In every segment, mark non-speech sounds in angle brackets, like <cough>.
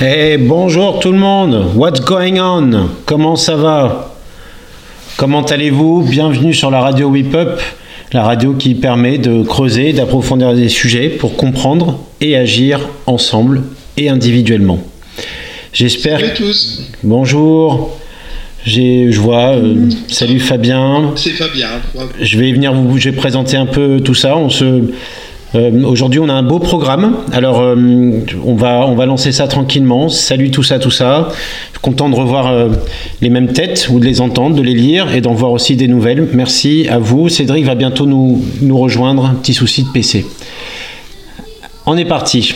Eh bonjour tout le monde, what's going on? Comment ça va? Comment allez-vous? Bienvenue sur la radio Whip Up, la radio qui permet de creuser, d'approfondir des sujets pour comprendre et agir ensemble et individuellement. J'espère. Salut à tous. Bonjour. Je vois. euh, salut Fabien. C'est Fabien. Je vais venir vous, je vais présenter un peu tout ça. On se, euh, aujourd'hui, on a un beau programme. Alors, euh, on va, on va lancer ça tranquillement. Salut tout ça, tout ça. Content de revoir euh, les mêmes têtes ou de les entendre, de les lire et d'en voir aussi des nouvelles. Merci à vous. Cédric va bientôt nous, nous rejoindre. Petit souci de PC. On est parti.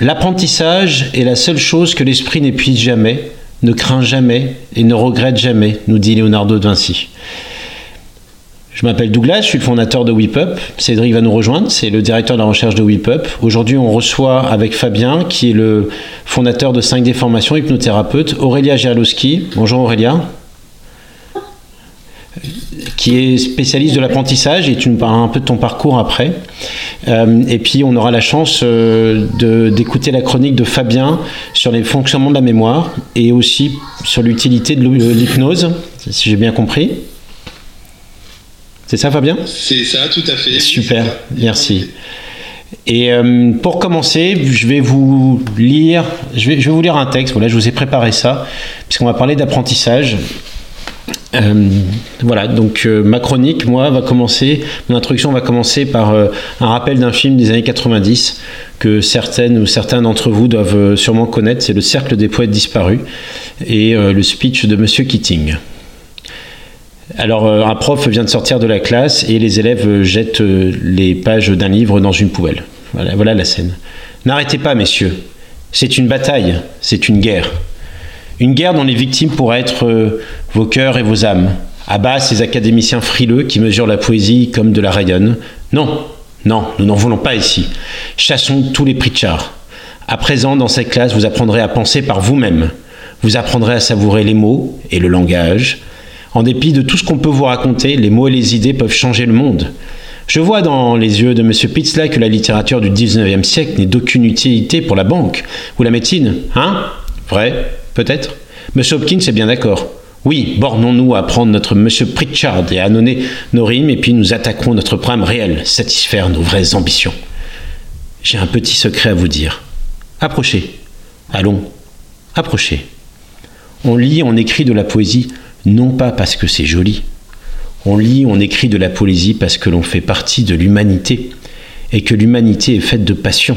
L'apprentissage est la seule chose que l'esprit n'épuise jamais, ne craint jamais et ne regrette jamais, nous dit Leonardo de Vinci. Je m'appelle Douglas, je suis le fondateur de WePup. Cédric va nous rejoindre, c'est le directeur de la recherche de WePup. Aujourd'hui, on reçoit avec Fabien, qui est le fondateur de 5D Formation, hypnothérapeute, Aurélia Gerlowski. Bonjour Aurélia. Qui est spécialiste de l'apprentissage et tu nous parleras un peu de ton parcours après. Euh, et puis on aura la chance euh, d'écouter la chronique de Fabien sur les fonctionnements de la mémoire et aussi sur l'utilité de l'hypnose, si j'ai bien compris. C'est ça Fabien C'est ça, tout à fait. Super, merci. Et euh, pour commencer, je vais vous lire, je vais, je vais vous lire un texte. Voilà, je vous ai préparé ça, puisqu'on va parler d'apprentissage. Euh, voilà, donc euh, ma chronique, moi, va commencer, mon introduction va commencer par euh, un rappel d'un film des années 90 que certaines ou certains d'entre vous doivent sûrement connaître. C'est Le Cercle des poètes disparus et le speech de Monsieur Keating. Alors, euh, un prof vient de sortir de la classe et les élèves euh, jettent euh, les pages d'un livre dans une poubelle. Voilà, la scène. N'arrêtez pas, messieurs. C'est une bataille, c'est une guerre. Une guerre dont les victimes pourraient être vos cœurs et vos âmes. À ces académiciens frileux qui mesurent la poésie comme de la rayonne. Non, non, nous n'en voulons pas ici. Chassons tous les Pritchard. À présent, dans cette classe, vous apprendrez à penser par vous-même. Vous apprendrez à savourer les mots et le langage. En dépit de tout ce qu'on peut vous raconter, les mots et les idées peuvent changer le monde. Je vois dans les yeux de M. Pitzla que la littérature du 19e siècle n'est d'aucune utilité pour la banque ou la médecine. Hein? Vrai? Peut-être? M. Hopkins est bien d'accord. Oui, bornons-nous à prendre notre M. Pritchard et à donner nos rimes, et puis nous attaquerons notre problème réel, satisfaire nos vraies ambitions. J'ai un petit secret à vous dire. Approchez. Allons, approchez. On lit, on écrit de la poésie, non pas parce que c'est joli. On lit, on écrit de la poésie parce que l'on fait partie de l'humanité, et que l'humanité est faite de passion.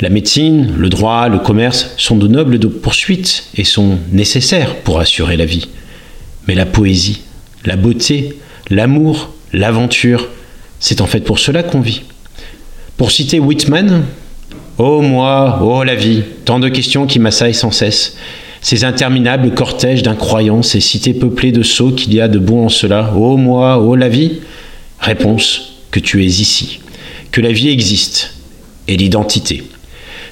La médecine, le droit, le commerce sont de nobles poursuites et sont nécessaires pour assurer la vie. Mais la poésie, la beauté, l'amour, l'aventure, c'est en fait pour cela qu'on vit. Pour citer Whitman, Oh moi, oh la vie, tant de questions qui m'assaillent sans cesse. Ces interminables cortèges d'incroyances, ces cités peuplées de sots qu'il y a de bon en cela. Oh moi, oh la vie Réponse que tu es ici, que la vie existe, et l'identité.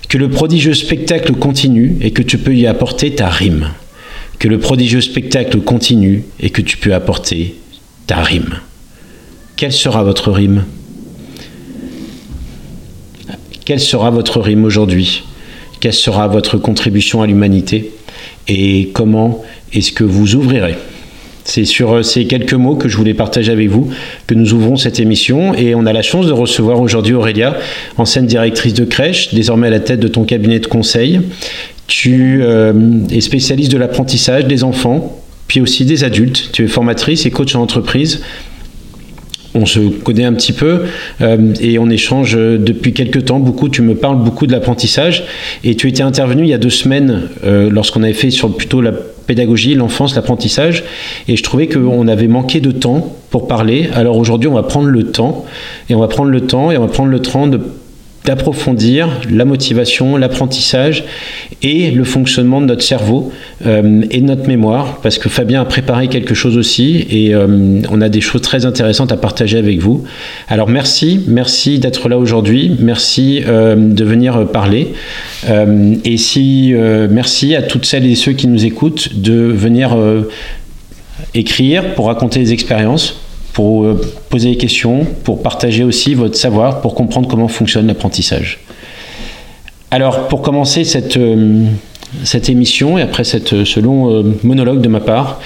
Que le prodigieux spectacle continue et que tu peux y apporter ta rime. Que le prodigieux spectacle continue et que tu peux apporter ta rime. Quelle sera votre rime? Quelle sera votre rime aujourd'hui? Quelle sera votre contribution à l'humanité? Et comment est-ce que vous ouvrirez c'est sur euh, ces quelques mots que je voulais partager avec vous que nous ouvrons cette émission et on a la chance de recevoir aujourd'hui Aurélia, ancienne directrice de crèche, désormais à la tête de ton cabinet de conseil. Tu euh, es spécialiste de l'apprentissage des enfants, puis aussi des adultes. Tu es formatrice et coach en entreprise. On se connaît un petit peu euh, et on échange depuis quelques temps beaucoup. Tu me parles beaucoup de l'apprentissage et tu étais intervenu il y a deux semaines euh, lorsqu'on avait fait sur plutôt la pédagogie, l'enfance, l'apprentissage et je trouvais qu'on avait manqué de temps pour parler. Alors aujourd'hui, on va prendre le temps et on va prendre le temps et on va prendre le temps de d'approfondir la motivation, l'apprentissage et le fonctionnement de notre cerveau euh, et de notre mémoire, parce que Fabien a préparé quelque chose aussi et euh, on a des choses très intéressantes à partager avec vous. Alors merci, merci d'être là aujourd'hui, merci euh, de venir parler. Et si merci à toutes celles et ceux qui nous écoutent de venir écrire pour raconter des expériences pour euh, poser des questions, pour partager aussi votre savoir, pour comprendre comment fonctionne l'apprentissage. Alors, pour commencer cette, cette émission et après cette, ce long monologue de ma part,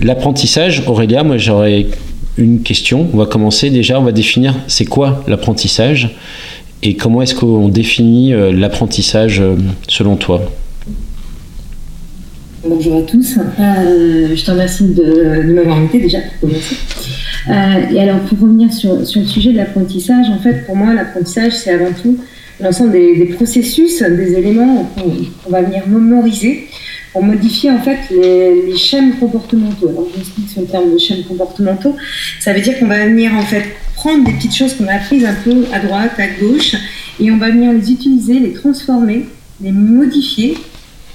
l'apprentissage, Aurélia, moi j'aurais une question. On va commencer déjà, on va définir c'est quoi l'apprentissage et comment est-ce qu'on définit l'apprentissage selon toi? Bonjour à tous. Euh, je te remercie de, m'avoir invité déjà pour. Euh, et alors pour revenir sur, sur le sujet de l'apprentissage, en fait pour moi l'apprentissage c'est avant tout l'ensemble des, processus, des éléments qu'on va venir mémoriser pour modifier en fait les, les chaînes comportementaux. Alors je m'explique sur le terme de chaînes comportementaux. Ça veut dire qu'on va venir en fait prendre des petites choses qu'on a apprises un peu à droite, à gauche, et on va venir les utiliser, les transformer, les modifier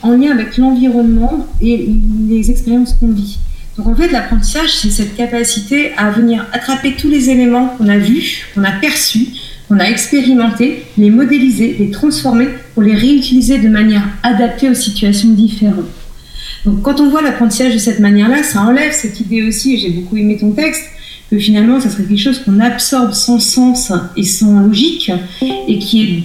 en lien avec l'environnement et les expériences qu'on vit. Donc en fait, l'apprentissage, c'est cette capacité à venir attraper tous les éléments qu'on a vus, qu'on a perçus, qu'on a expérimentés, les modéliser, les transformer pour les réutiliser de manière adaptée aux situations différentes. Donc quand on voit l'apprentissage de cette manière-là, ça enlève cette idée aussi, et j'ai beaucoup aimé ton texte, que finalement, ça serait quelque chose qu'on absorbe sans sens et sans logique, et qui est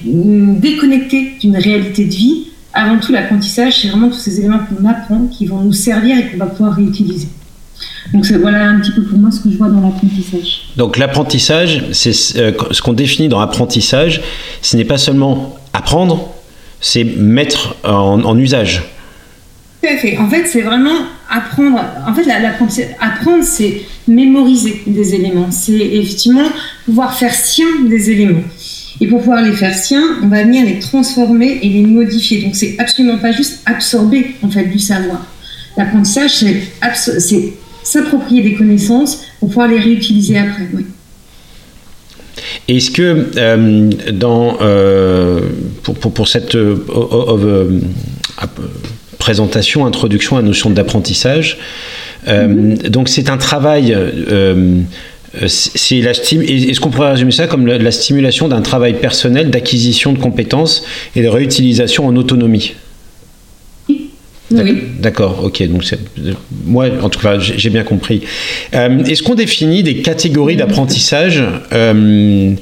déconnecté d'une réalité de vie, avant tout, l'apprentissage, c'est vraiment tous ces éléments qu'on apprend qui vont nous servir et qu'on va pouvoir réutiliser. Donc voilà un petit peu pour moi ce que je vois dans l'apprentissage. Donc l'apprentissage, c'est euh, ce qu'on définit dans l'apprentissage, ce n'est pas seulement apprendre, c'est mettre en, usage. Tout à fait. En fait, c'est vraiment apprendre. En fait, l'apprentissage, apprendre, c'est mémoriser des éléments. C'est effectivement pouvoir faire sien des éléments. Et pour pouvoir les faire siens, on va venir les transformer et les modifier. Donc c'est absolument pas juste absorber en fait du savoir. L'apprentissage, c'est s'approprier des connaissances pour pouvoir les réutiliser après. Oui. Est-ce que euh, dans, euh, pour, pour, pour, cette euh, présentation, introduction à la notion d'apprentissage, mm-hmm. donc c'est un travail c'est la Est-ce qu'on pourrait résumer ça comme la, stimulation d'un travail personnel d'acquisition de compétences et de réutilisation en autonomie? Oui. D'accord, ok. Donc moi, en tout cas, j'ai bien compris. Euh, est-ce qu'on définit des catégories d'apprentissage euh,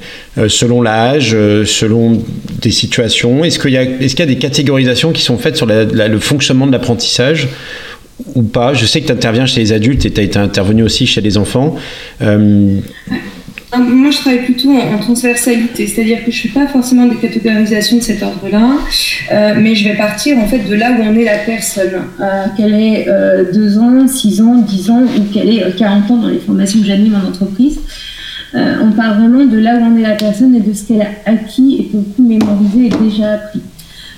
selon l'âge, selon des situations? Est-ce qu'il y, est y, a des catégorisations qui sont faites sur le fonctionnement de l'apprentissage ou pas Je sais que tu interviens chez les adultes et tu as été intervenu aussi chez les enfants. Euh, moi, je travaille plutôt en, transversalité, c'est-à-dire que je ne fais pas forcément des catégorisations de cet ordre-là, euh, mais je vais partir en fait de là où on est la personne, euh, qu'elle ait 2 ans, 6 ans, 10 ans ou qu'elle ait 40 ans dans les formations que j'anime en entreprise. on parle vraiment de là où on est la personne et de ce qu'elle a acquis et beaucoup mémorisé et déjà appris.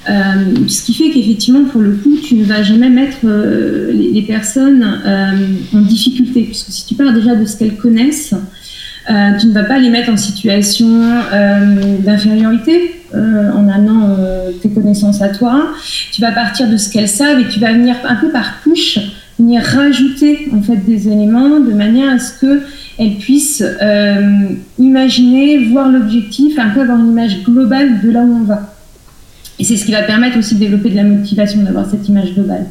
Euh, ce qui fait qu'effectivement, pour le coup, tu ne vas jamais mettre euh, les, personnes euh, en difficulté, puisque si tu pars déjà de ce qu'elles connaissent, tu ne vas pas les mettre en situation d'infériorité en amenant tes connaissances à toi. Tu vas partir de ce qu'elles savent et tu vas venir un peu par couche venir rajouter en fait des éléments de manière à ce que elles puissent imaginer, voir l'objectif, un peu avoir une image globale de là où on va. Et c'est ce qui va permettre aussi de développer de la motivation, d'avoir cette image globale.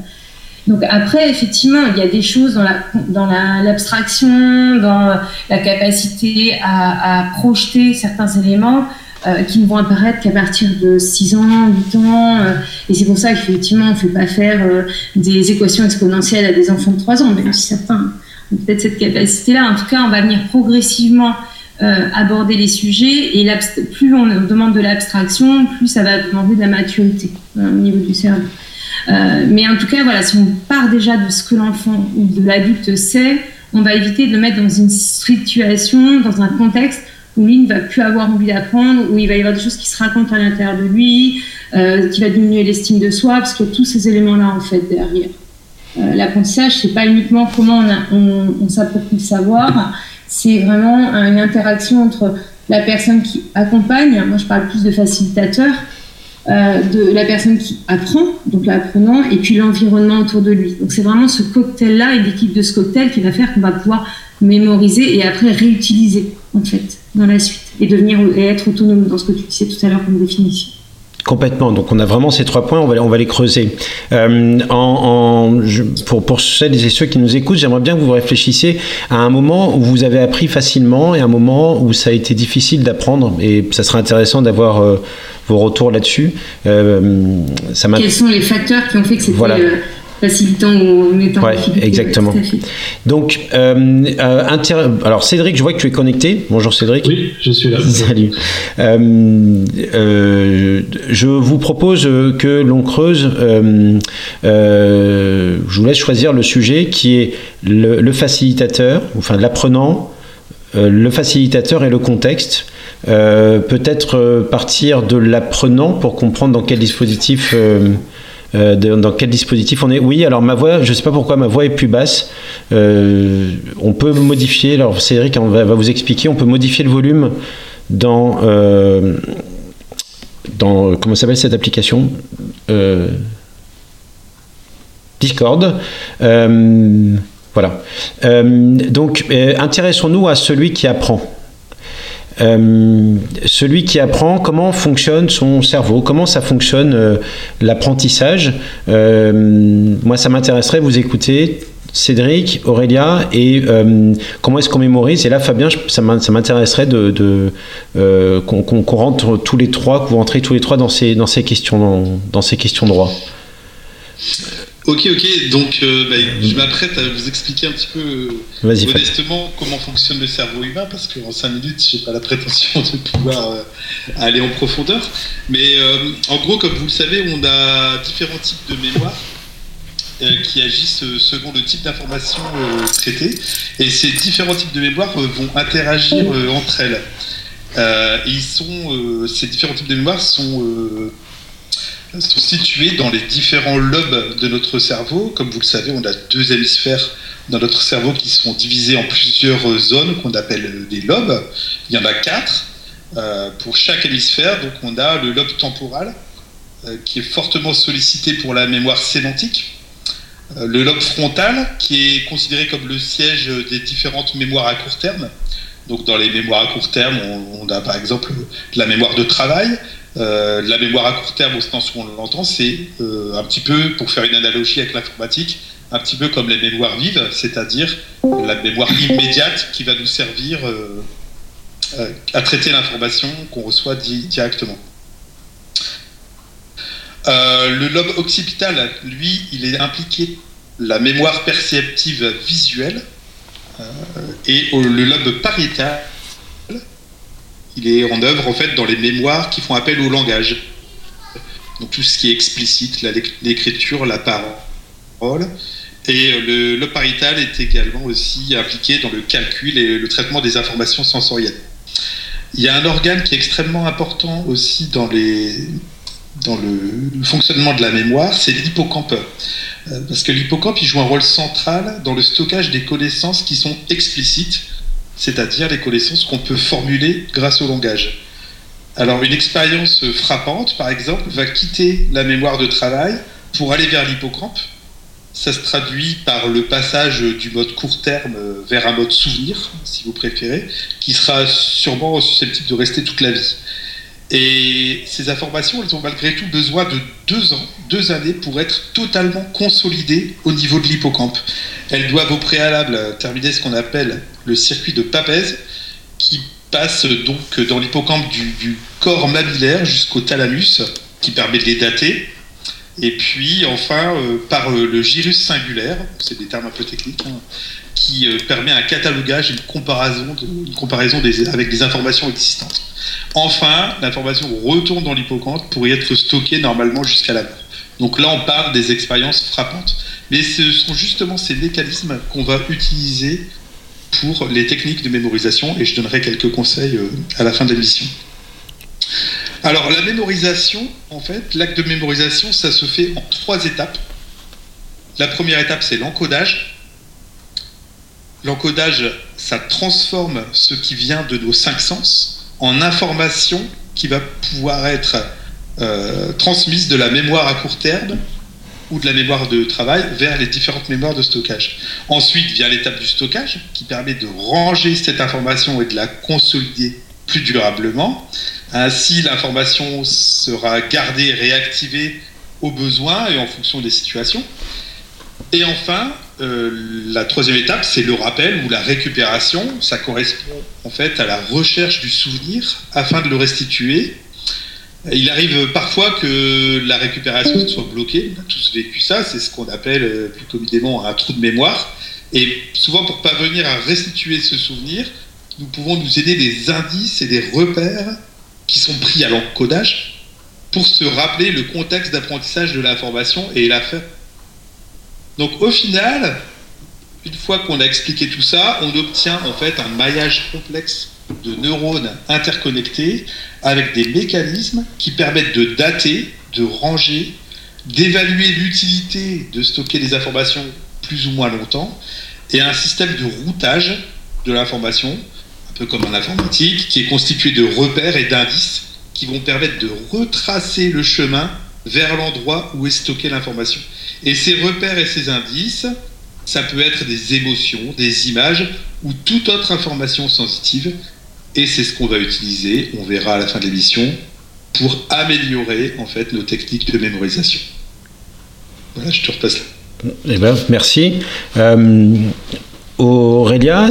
Donc après, effectivement, il y a des choses dans, la, dans l'abstraction, dans la capacité à, projeter certains éléments euh, qui ne vont apparaître qu'à partir de 6 ans, 8 ans. Euh, et c'est pour ça qu'effectivement, on ne fait pas faire euh, des équations exponentielles à des enfants de 3 ans, même si certains ont peut-être cette capacité-là. En tout cas, on va venir progressivement euh, aborder les sujets et plus on demande de l'abstraction, plus ça va demander de la maturité hein, au niveau du cerveau. Euh, mais en tout cas, voilà, si on part déjà de ce que l'enfant ou de l'adulte sait, on va éviter de le mettre dans une situation, dans un contexte où lui ne va plus avoir envie d'apprendre, où il va y avoir des choses qui se racontent à l'intérieur de lui, euh, qui va diminuer l'estime de soi, parce que tous ces éléments-là en fait derrière. Euh, L'apprentissage, c'est pas uniquement comment on, on, on s'approprie le savoir, c'est vraiment une interaction entre la personne qui accompagne, moi je parle plus de facilitateur, euh, de la personne qui apprend, donc l'apprenant, et puis l'environnement autour de lui. Donc c'est vraiment ce cocktail-là et l'équipe de ce cocktail qui va faire qu'on va pouvoir mémoriser et après réutiliser en fait dans la suite et devenir et être autonome dans ce que tu disais tout à l'heure comme définition. Complètement. Donc on a vraiment ces trois points, on va, on va les creuser. Euh, en, pour, pour celles et ceux qui nous écoutent, j'aimerais bien que vous réfléchissiez à un moment où vous avez appris facilement et un moment où ça a été difficile d'apprendre. Et ça serait intéressant d'avoir euh, vos retours là-dessus. ça Quels sont les facteurs qui ont fait que c'était voilà facilitant ou mettant ouais, exactement. Donc, euh, euh alors Cédric, je vois que tu es connecté. Bonjour Cédric. Oui, je suis là. Salut. Euh, euh, je vous propose que l'on creuse. je vous laisse choisir le sujet qui est le, le facilitateur, enfin l'apprenant, le facilitateur et le contexte. Peut-être partir de l'apprenant pour comprendre dans quel dispositif euh, dans quel dispositif on est. Oui, alors ma voix, je ne sais pas pourquoi ma voix est plus basse. Euh, on peut modifier, alors Cédric va, va, vous expliquer, on peut modifier le volume dans, euh, dans comment s'appelle cette application Discord. voilà. donc, intéressons-nous à celui qui apprend. Euh, celui qui apprend comment fonctionne son cerveau, comment ça fonctionne euh, l'apprentissage. Euh, moi, ça m'intéresserait vous écouter. Cédric, Aurélia, et comment est-ce qu'on mémorise? Et là, Fabien, ça m'intéresserait qu'on rentre tous les trois, que vous rentrez tous les trois dans ces, questions, dans, dans ces questions droit. Ok, ok. Donc, euh, bah, je m'apprête à vous expliquer un petit peu modestement comment fonctionne le cerveau humain, parce qu'en 5 minutes, je n'ai pas la prétention de pouvoir euh, aller en profondeur. Mais euh, en gros, comme vous le savez, on a différents types de mémoire qui agissent selon le type d'information traitée. Et ces différents types de mémoire vont interagir entre elles. ils sont, ces différents types de mémoire sont sont situés dans les différents lobes de notre cerveau. Comme vous le savez, on a deux hémisphères dans notre cerveau qui sont divisés en plusieurs zones qu'on appelle des lobes. Il y en a quatre euh, pour chaque hémisphère. Donc on a le lobe temporal euh, qui est fortement sollicité pour la mémoire sémantique. Euh, le lobe frontal qui est considéré comme le siège des différentes mémoires à court terme. Donc dans les mémoires à court terme, on, on a par exemple la mémoire de travail, euh, la mémoire à court terme, au sens où on l'entend, c'est euh, un petit peu, pour faire une analogie avec l'informatique, un petit peu comme les mémoires vives, c'est-à-dire la mémoire immédiate qui va nous servir euh, à traiter l'information qu'on reçoit directement. le lobe occipital, lui, il est impliqué la mémoire perceptive visuelle et le lobe pariétal il est en œuvre en fait dans les mémoires qui font appel au langage. Donc tout ce qui est explicite, l'écriture, la parole. Et le, le parital est également aussi impliqué dans le calcul et le traitement des informations sensorielles. Il y a un organe qui est extrêmement important aussi dans, dans le fonctionnement de la mémoire, c'est l'hippocampe. Euh, parce que l'hippocampe, il joue un rôle central dans le stockage des connaissances qui sont explicites, c'est-à-dire les connaissances qu'on peut formuler grâce au langage. Alors une expérience frappante, par exemple, va quitter la mémoire de travail pour aller vers l'hippocampe. Ça se traduit par le passage du mode court terme vers un mode souvenir, si vous préférez, qui sera sûrement susceptible de rester toute la vie. Et ces informations, elles ont malgré tout besoin de deux ans, deux années pour être totalement consolidées au niveau de l'hippocampe. Elles doivent au préalable terminer ce qu'on appelle le circuit de Papez, qui passe donc dans l'hippocampe du, corps mammillaire jusqu'au thalamus, qui permet de les dater. Et puis enfin, euh, par euh, le gyrus singulaire, c'est des termes un peu techniques, hein, qui euh, permet un catalogage une comparaison, une comparaison avec des informations existantes. Enfin, l'information retourne dans l'hippocampe pour y être stockée normalement jusqu'à la mort. Donc là, on parle des expériences frappantes. Mais ce sont justement ces mécanismes qu'on va utiliser pour les techniques de mémorisation et je donnerai quelques conseils euh, à la fin de l'émission. Alors la mémorisation, en fait, l'acte de mémorisation, ça se fait en trois étapes. La première étape, c'est l'encodage. L'encodage, ça transforme ce qui vient de nos cinq sens en information qui va pouvoir être euh, transmise de la mémoire à court terme ou de la mémoire de travail vers les différentes mémoires de stockage. Ensuite vient l'étape du stockage qui permet de ranger cette information et de la consolider plus durablement. Ainsi, l'information sera gardée, réactivée au besoin et en fonction des situations. Et enfin, euh, la troisième étape, c'est le rappel ou la récupération. Ça correspond en fait à la recherche du souvenir afin de le restituer Il arrive parfois que la récupération soit bloquée. On a tous vécu ça. C'est ce qu'on appelle euh, plus communément un trou de mémoire. Et souvent, pour parvenir à restituer ce souvenir, nous pouvons nous aider des indices et des repères qui sont pris à l'encodage pour se rappeler le contexte d'apprentissage de l'information et la faire. Donc au final, une fois qu'on a expliqué tout ça, on obtient en fait un maillage complexe de neurones interconnectés avec des mécanismes qui permettent de dater, de ranger, d'évaluer l'utilité de stocker des informations plus ou moins longtemps, et un système de routage de l'information, un peu comme en informatique, qui est constitué de repères et d'indices qui vont permettre de retracer le chemin vers l'endroit où est stockée l'information. Et ces repères et ces indices, ça peut être des émotions, des images ou toute autre information sensitive. Et c'est ce qu'on va utiliser, on verra à la fin de l'émission, pour améliorer en fait nos techniques de mémorisation. Voilà, je te repasse là. Eh ben, merci. Euh, Aurélia,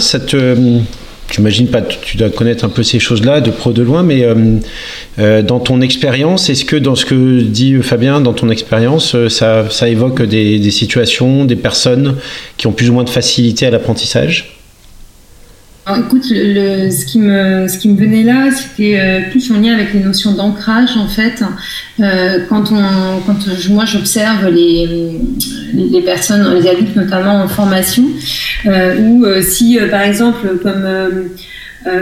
j'imagine pas, tu dois connaître un peu ces choses-là de pro de loin, mais euh, euh, dans ton expérience, est-ce que dans ce que dit Fabien, dans ton expérience, euh, ça, ça, évoque des, des, situations, des personnes qui ont plus ou moins de facilité à l'apprentissage? Écoute, ce, qui me, venait là, c'était euh, plus en lien avec les notions d'ancrage, en fait. Euh, quand, moi, j'observe les, les personnes, les adultes notamment en formation, euh, ou si, par exemple, comme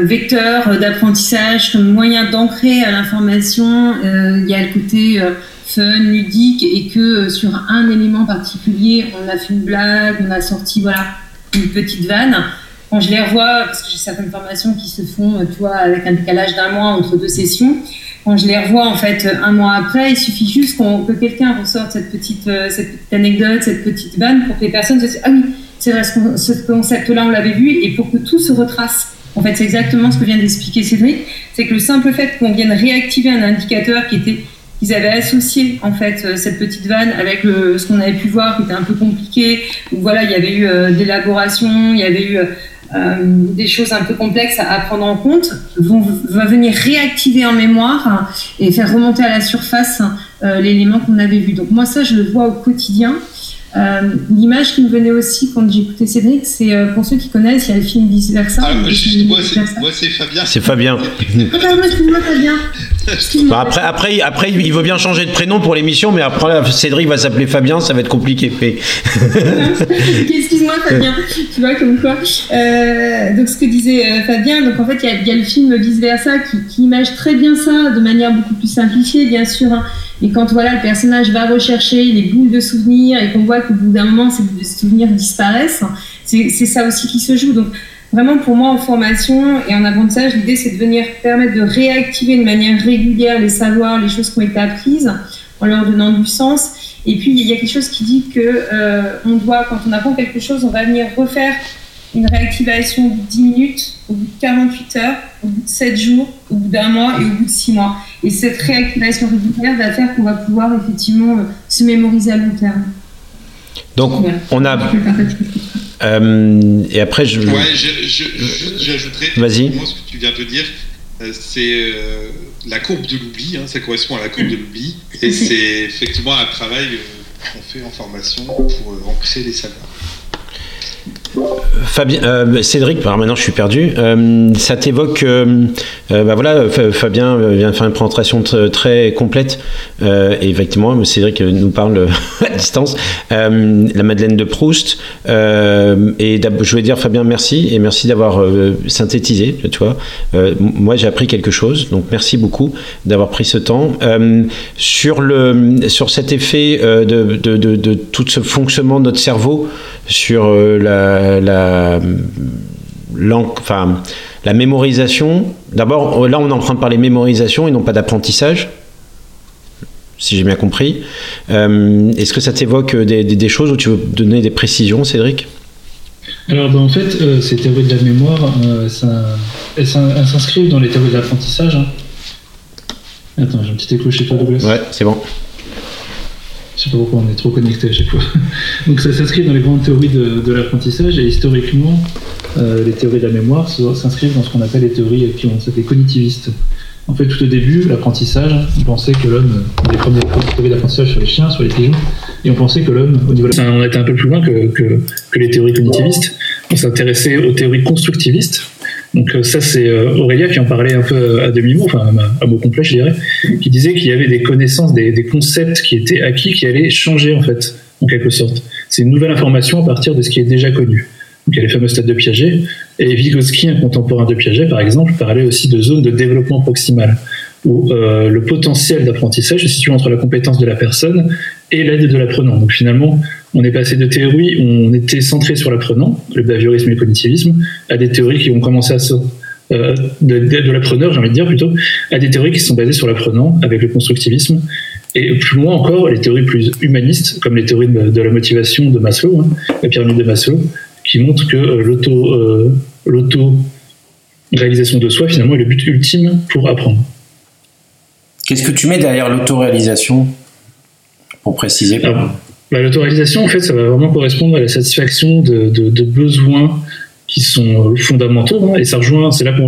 vecteur d'apprentissage, comme moyen d'ancrer à l'information, il y a le côté fun, ludique, et que sur un élément particulier, on a fait une blague, on a sorti voilà, une petite vanne quand je les revois, parce que j'ai certaines formations qui se font, euh, tu vois, avec un décalage d'un mois entre deux sessions, quand je les revois en fait un mois après, il suffit juste que quelqu'un ressorte cette petite, euh, cette anecdote, cette petite vanne pour que les personnes se disent ah oui, c'est vrai, ce concept-là on l'avait vu, et pour que tout se retrace. En fait, c'est exactement ce que vient d'expliquer Cédric, c'est que le simple fait qu'on vienne réactiver un indicateur qui était ils avaient associé en fait euh, cette petite vanne avec ce qu'on avait pu voir qui était un peu compliqué. où voilà, il y avait eu euh, d'élaboration, il y avait eu euh, des choses un peu complexes à, prendre en compte, vont, va venir réactiver en mémoire et faire remonter à la surface euh, l'élément qu'on avait vu. Donc moi ça je le vois au quotidien. Euh, l'image qui me venait aussi quand j'écoutais Cédric, c'est pour ceux qui connaissent, il y a le film Vice Versa. Ah, moi, c'est Fabien. C'est Fabien. Excuse-moi, Fabien. Bah, après, après, après, il veut bien changer de prénom pour l'émission, mais après, Cédric va s'appeler Fabien, ça va être compliqué. Excuse-moi, Fabien. Tu vois, comme quoi. Euh, donc, ce que disait euh, Fabien, donc en fait, il y, a le film Vice Versa qui, qui, image très bien ça de manière beaucoup plus simplifiée, bien sûr. Hein. Et quand voilà, le personnage va rechercher les boules de souvenirs et qu'on voit qu'au bout d'un moment, ces boules de souvenirs disparaissent, c'est ça aussi qui se joue. Donc, Vraiment, pour moi, en formation et en apprentissage, l'idée, c'est de venir permettre de réactiver de manière régulière les savoirs, les choses qui ont été apprises, en leur donnant du sens. Et puis, il y a quelque chose qui dit que euh, on doit, quand on apprend quelque chose, on va venir refaire une réactivation au bout de 10 minutes, au bout de 48 heures, au bout de 7 jours, au bout d'un mois et au bout de 6 mois. Et cette réactivation régulière va faire qu'on va pouvoir effectivement euh, se mémoriser à long terme. Donc, on a, euh, et après, je. Ouais, j'ajouterais. Vas-y. Ce que tu viens de dire, euh, c'est euh, la courbe de l'oubli. Hein, ça correspond à la courbe de l'oubli. Et c'est effectivement un travail qu'on fait en formation pour ancrer les savoirs. Fabien, euh, Cédric, maintenant je suis perdu. Euh, ça t'évoque, euh, bah voilà, Fabien vient de faire une présentation très complète. et effectivement, Cédric nous parle <laughs> à distance. la Madeleine de Proust. et je voulais dire, Fabien, merci et merci d'avoir synthétisé. Tu vois, moi j'ai appris quelque chose, donc merci beaucoup d'avoir pris ce temps sur le sur cet effet de, de, de, tout ce fonctionnement de notre cerveau sur la, la, enfin, la mémorisation. D'abord, là, on est en train de parler mémorisation et non pas d'apprentissage, si j'ai bien compris. Euh, est-ce que ça t'évoque des, des, choses où tu veux donner des précisions, Cédric? Alors ben, en fait, euh, ces théories de la mémoire, euh, ça, elles s'inscrivent dans les théories de l'apprentissage. Hein. Attends, j'ai un petit écho chez toi, Douglas. Ouais, c'est bon. Je sais pas pourquoi on est trop connecté à chaque fois. <laughs> Donc ça s'inscrit dans les grandes théories de, l'apprentissage et historiquement, euh, les théories de la mémoire s'inscrivent dans ce qu'on appelle les théories qui ont été cognitivistes. En fait, tout au début, l'apprentissage, on pensait que l'homme, les premières théories d'apprentissage sur les chiens, sur les pigeons, et on pensait que l'homme, au niveau de la... on était un peu plus loin que les théories cognitivistes. On s'intéressait aux théories constructivistes. Donc euh, ça, c'est euh, Aurélia qui en parlait un peu à demi-mot, enfin à mot complet, je dirais, qui disait qu'il y avait des connaissances, des, des concepts qui étaient acquis, qui allaient changer en fait, en quelque sorte. C'est une nouvelle information à partir de ce qui est déjà connu. Donc il y a les fameux stades de Piaget. Et Vygotsky, un contemporain de Piaget, par exemple, parlait aussi de zones de développement proximal, où euh, le potentiel d'apprentissage se situe entre la compétence de la personne et l'aide de l'apprenant. Donc finalement, on est passé de théories où on était centré sur l'apprenant, le behaviorisme et le cognitivisme, à des théories qui ont commencé à se euh, de, de, l'appreneur, j'ai envie de dire plutôt, à des théories qui sont basées sur l'apprenant, avec le constructivisme, et plus loin encore, les théories plus humanistes, comme les théories de, la motivation de Maslow, hein, la pyramide de Maslow, qui montre que euh, l'auto, euh, l'auto réalisation de soi finalement est le but ultime pour apprendre. Qu'est-ce que tu mets derrière l'autoréalisation pour préciser? Ah, bah, L'autoréalisation, en fait, ça va vraiment correspondre à la satisfaction de, besoins qui sont euh, fondamentaux, hein, et ça rejoint, c'est là qu'on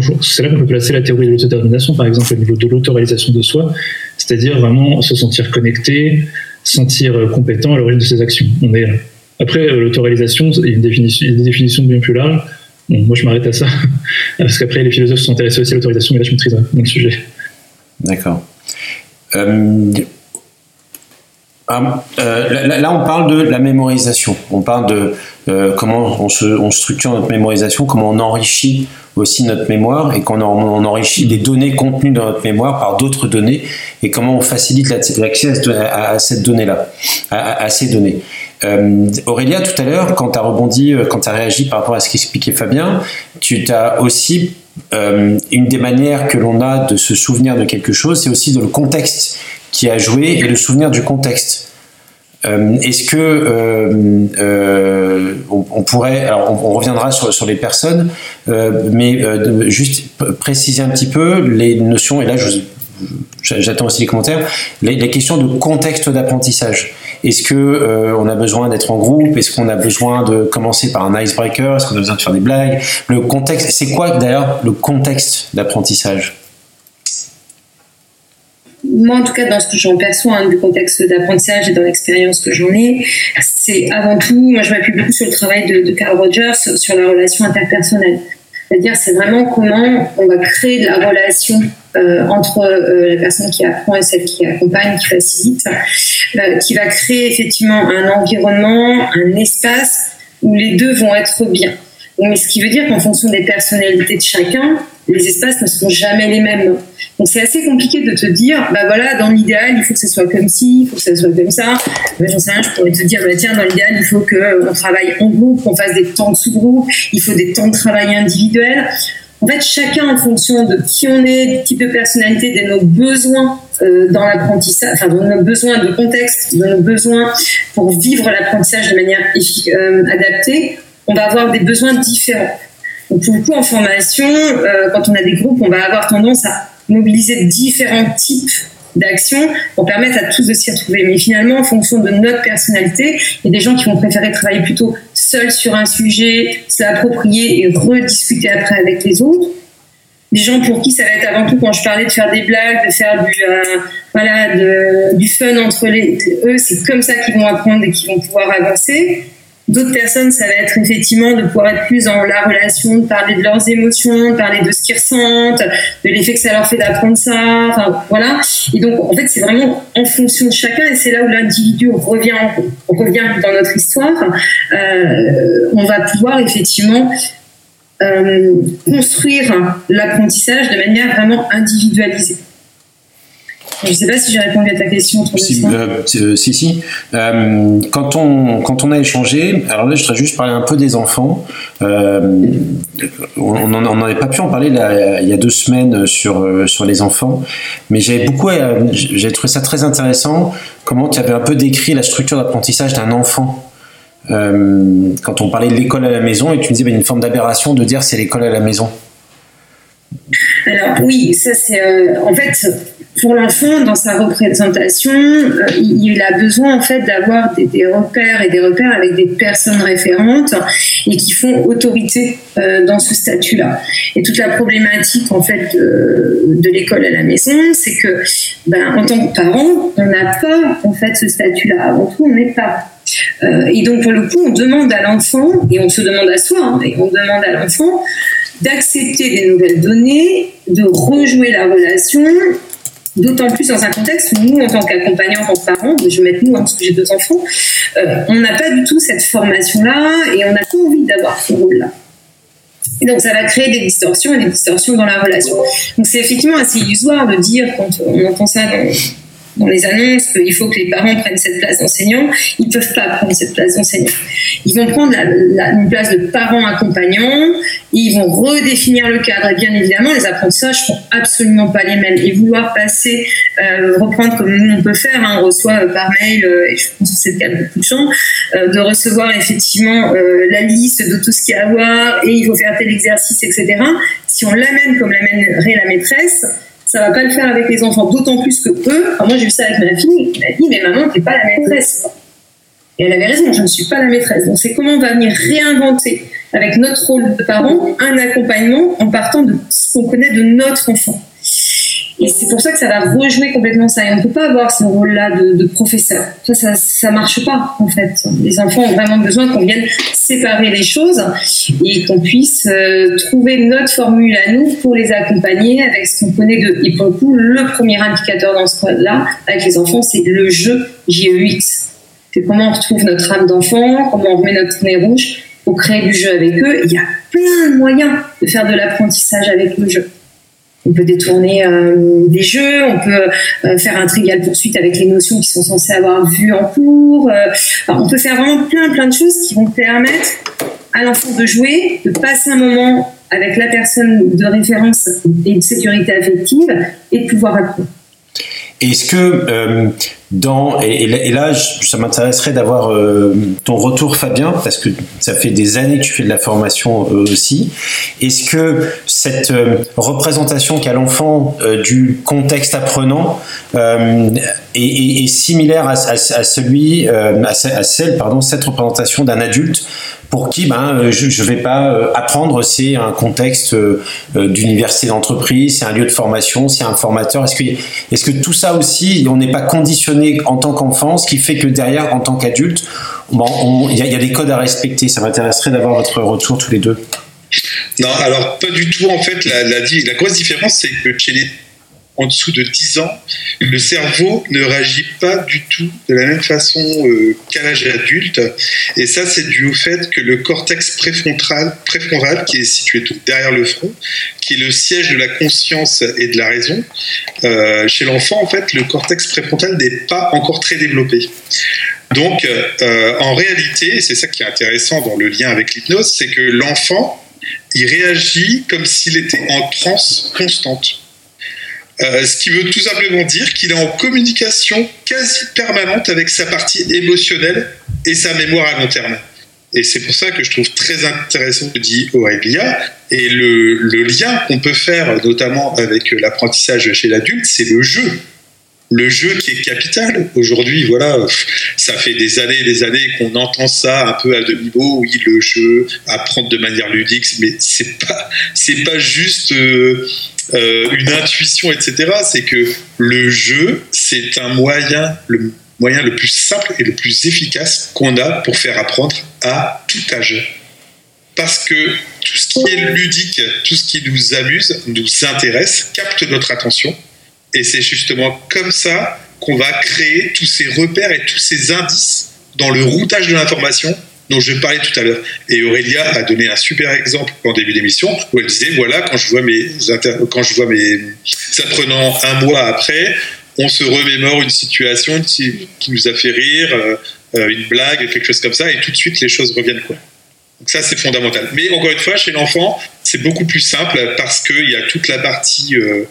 peut placer la théorie de l'autodétermination, par exemple, au niveau de l'autoréalisation de soi, c'est-à-dire vraiment se sentir connecté, sentir compétent à l'origine de ses actions. On est là. Après, euh, l'autoréalisation, il y a une définition, des définitions bien plus larges. moi, je m'arrête à ça, <laughs> parce qu'après, les philosophes sont intéressés aussi à l'autorisation, mais là, je maîtrise dans le sujet. D'accord. Euh, ah, euh, là, on parle de la mémorisation. On parle de comment on, structure notre mémorisation, comment on enrichit aussi notre mémoire et qu'on on enrichit des données contenues dans notre mémoire par d'autres données et comment on facilite l'accès à, cette donnée-là, à, ces données. Euh, Aurélia, tout à l'heure, quand tu as rebondi, euh, quand tu as réagi par rapport à ce qu'expliquait Fabien, tu as aussi euh, une des manières que l'on a de se souvenir de quelque chose, c'est aussi de le contexte qui a joué et le souvenir du contexte. Est-ce que on, pourrait, alors on, reviendra sur, les personnes, mais juste préciser un petit peu les notions, et là j'attends aussi les commentaires, les questions de contexte d'apprentissage. Est-ce que euh, on a besoin d'être en groupe? Est-ce qu'on a besoin de commencer par un icebreaker? Est-ce qu'on a besoin de faire des blagues? Le contexte, c'est quoi d'ailleurs le contexte d'apprentissage? Moi, en tout cas, dans ce que j'en perçois hein, du contexte d'apprentissage et dans l'expérience que j'en ai, c'est avant tout, moi je m'appuie beaucoup sur le travail de, de Carl Rogers sur la relation interpersonnelle. C'est-à-dire, c'est vraiment comment on va créer de la relation euh, entre euh, la personne qui apprend et celle qui accompagne, qui facilite, euh, qui va créer effectivement un environnement, un espace où les deux vont être bien. Mais ce qui veut dire qu'en fonction des personnalités de chacun, les espaces ne seront jamais les mêmes. Donc c'est assez compliqué de te dire, bah voilà, dans l'idéal, il faut que ce soit comme ci, il faut que ce soit comme ça. Bah, J'en sais rien, je pourrais te dire, bah, tiens, dans l'idéal, il faut qu'on travaille en groupe, qu'on fasse des temps de sous-groupe, il faut des temps de travail individuels. En fait, chacun en fonction de qui on est, du type de personnalité, de nos besoins euh, dans l'apprentissage, enfin de nos besoins de contexte, de nos besoins pour vivre l'apprentissage de manière euh, adaptée, on va avoir des besoins différents. Donc, pour le coup, en formation, euh, quand on a des groupes, on va avoir tendance à mobiliser différents types d'actions pour permettre à tous de s'y retrouver. Mais finalement, en fonction de notre personnalité, il y a des gens qui vont préférer travailler plutôt seuls sur un sujet, se l'approprier et rediscuter après avec les autres. Des gens pour qui ça va être avant tout, quand je parlais de faire des blagues, de faire du, euh, fun entre eux, c'est comme ça qu'ils vont apprendre et qu'ils vont pouvoir avancer. D'autres personnes, ça va être effectivement de pouvoir être plus dans la relation, de parler de leurs émotions, de parler de ce qu'ils ressentent, de l'effet que ça leur fait d'apprendre ça, enfin voilà. Et donc en fait, c'est vraiment en fonction de chacun, et c'est là où l'individu revient, revient dans notre histoire. Euh, on va pouvoir effectivement euh, construire l'apprentissage de manière vraiment individualisée. Je ne sais pas si j'ai répondu à ta question. Si, euh, euh, si, si. Euh, quand, on, quand on a échangé, alors là, je voudrais juste parler un peu des enfants. on n'avait pas pu en parler là, il y a deux semaines sur, sur les enfants, mais j'avais beaucoup, j'ai trouvé ça très intéressant, comment tu avais un peu décrit la structure d'apprentissage d'un enfant. quand on parlait de l'école à la maison, et tu me disais, une forme d'aberration de dire c'est l'école à la maison. Alors oui, ça c'est en fait pour l'enfant, dans sa représentation, euh, il a besoin en fait d'avoir des, repères et des repères avec des personnes référentes et qui font autorité euh, dans ce statut-là. Et toute la problématique en fait de, l'école à la maison, c'est que ben, en tant que parent, on n'a pas en fait ce statut-là. Avant tout, on n'est pas. Euh, et donc pour le coup, on demande à l'enfant et on se demande à soi, hein, et on demande à l'enfant d'accepter des nouvelles données, de rejouer la relation D'autant plus dans un contexte où nous, en tant qu'accompagnants, en tant que parents, je vais mettre nous, hein, parce que j'ai deux enfants, euh, on n'a pas du tout cette formation-là et on n'a pas envie d'avoir ce rôle-là. Et donc ça va créer des distorsions et des distorsions dans la relation. Donc c'est effectivement assez illusoire de dire, quand on entend ça dans, dans les annonces qu'il faut que les parents prennent cette place d'enseignant, ils ne peuvent pas prendre cette place d'enseignant. Ils vont prendre une place de parents accompagnants, ils vont redéfinir le cadre. Et bien évidemment, les apprentissages ne sont absolument pas les mêmes. Et vouloir passer, euh, reprendre comme nous on peut faire, hein, on reçoit euh, par mail, euh, et je pense que c'est le cas de beaucoup de gens, de recevoir effectivement la liste de tout ce qu'il y a à voir, et il faut faire tel exercice, etc. Si on l'amène comme l'amènerait la maîtresse, ça va pas le faire avec les enfants, d'autant plus que eux, moi j'ai vu ça avec ma fille, elle m'a dit mais maman t'es pas la maîtresse. Et elle avait raison, je ne suis pas la maîtresse. Donc c'est comment on va venir réinventer avec notre rôle de parent un accompagnement en partant de ce qu'on connaît de notre enfant. Et c'est pour ça que ça va rejouer complètement ça. Et on ne peut pas avoir ce rôle-là de, professeur. Ça, ça, ça marche pas, en fait. Les enfants ont vraiment besoin qu'on vienne séparer les choses et qu'on puisse euh, trouver notre formule à nous pour les accompagner avec ce qu'on connaît de. Et pour le coup, le premier indicateur dans ce cas-là, avec les enfants, c'est le jeu GEX. C'est comment on retrouve notre âme d'enfant, comment on remet notre nez rouge pour créer du jeu avec eux. Il y a plein de moyens de faire de l'apprentissage avec le jeu on peut détourner euh, des jeux, on peut euh, faire un trivial poursuite avec les notions qui sont censées avoir vu en cours. Euh, on peut faire vraiment plein plein de choses qui vont permettre à l'enfant de jouer, de passer un moment avec la personne de référence et de sécurité affective et de pouvoir apprendre. Est-ce que et, là, ça m'intéresserait d'avoir euh, ton retour Fabien parce que ça fait des années que tu fais de la formation euh, aussi. Est-ce que cette représentation qu'a l'enfant du contexte apprenant est, similaire à, celui à, celle pardon cette représentation d'un adulte pour qui ben, euh, je ne vais pas euh, apprendre, c'est un contexte euh, d'université d'entreprise, c'est un lieu de formation, c'est un formateur. Est-ce que, est que tout ça aussi, on n'est pas conditionné en tant qu'enfant, ce qui fait que derrière, en tant qu'adulte, il y, a des codes à respecter. Ça m'intéresserait d'avoir votre retour tous les deux. Non, alors pas du tout. En fait, la grosse différence, c'est que chez les en dessous de 10 ans, le cerveau ne réagit pas du tout de la même façon euh, qu'à l'âge adulte. Et ça, c'est dû au fait que le cortex préfrontal, préfrontal qui est situé tout derrière le front, qui est le siège de la conscience et de la raison, euh, chez l'enfant, en fait, le cortex préfrontal n'est pas encore très développé. Donc, euh, en réalité, c'est ça qui est intéressant dans le lien avec l'hypnose, c'est que l'enfant, il réagit comme s'il était en transe constante. Euh, ce qui veut tout simplement dire qu'il est en communication quasi permanente avec sa partie émotionnelle et sa mémoire à long terme. Et c'est pour ça que je trouve très intéressant ce que dit Aurélia. Et le, le lien qu'on peut faire, notamment avec l'apprentissage chez l'adulte, c'est le jeu. Le jeu qui est capital. Aujourd'hui, voilà, ça fait des années et des années qu'on entend ça un peu à demi-mot. Oui, le jeu, apprendre de manière ludique, mais c'est pas, c'est pas juste. Euh, euh, une intuition, etc. C'est que le jeu, c'est un moyen, le moyen le plus simple et le plus efficace qu'on a pour faire apprendre à tout âge. Parce que tout ce qui est ludique, tout ce qui nous amuse, nous intéresse, capte notre attention. Et c'est justement comme ça qu'on va créer tous ces repères et tous ces indices dans le routage de l'information dont je parlais tout à l'heure. Et Aurélia a donné un super exemple en début d'émission où elle disait voilà, quand je vois mes, quand je vois mes apprenants un mois après, on se remémore une situation qui, nous a fait rire, euh, euh, une blague, quelque chose comme ça, et tout de suite les choses reviennent. Quoi. Donc ça, c'est fondamental. Mais encore une fois, chez l'enfant, c'est beaucoup plus simple parce qu'il y a toute la partie, euh,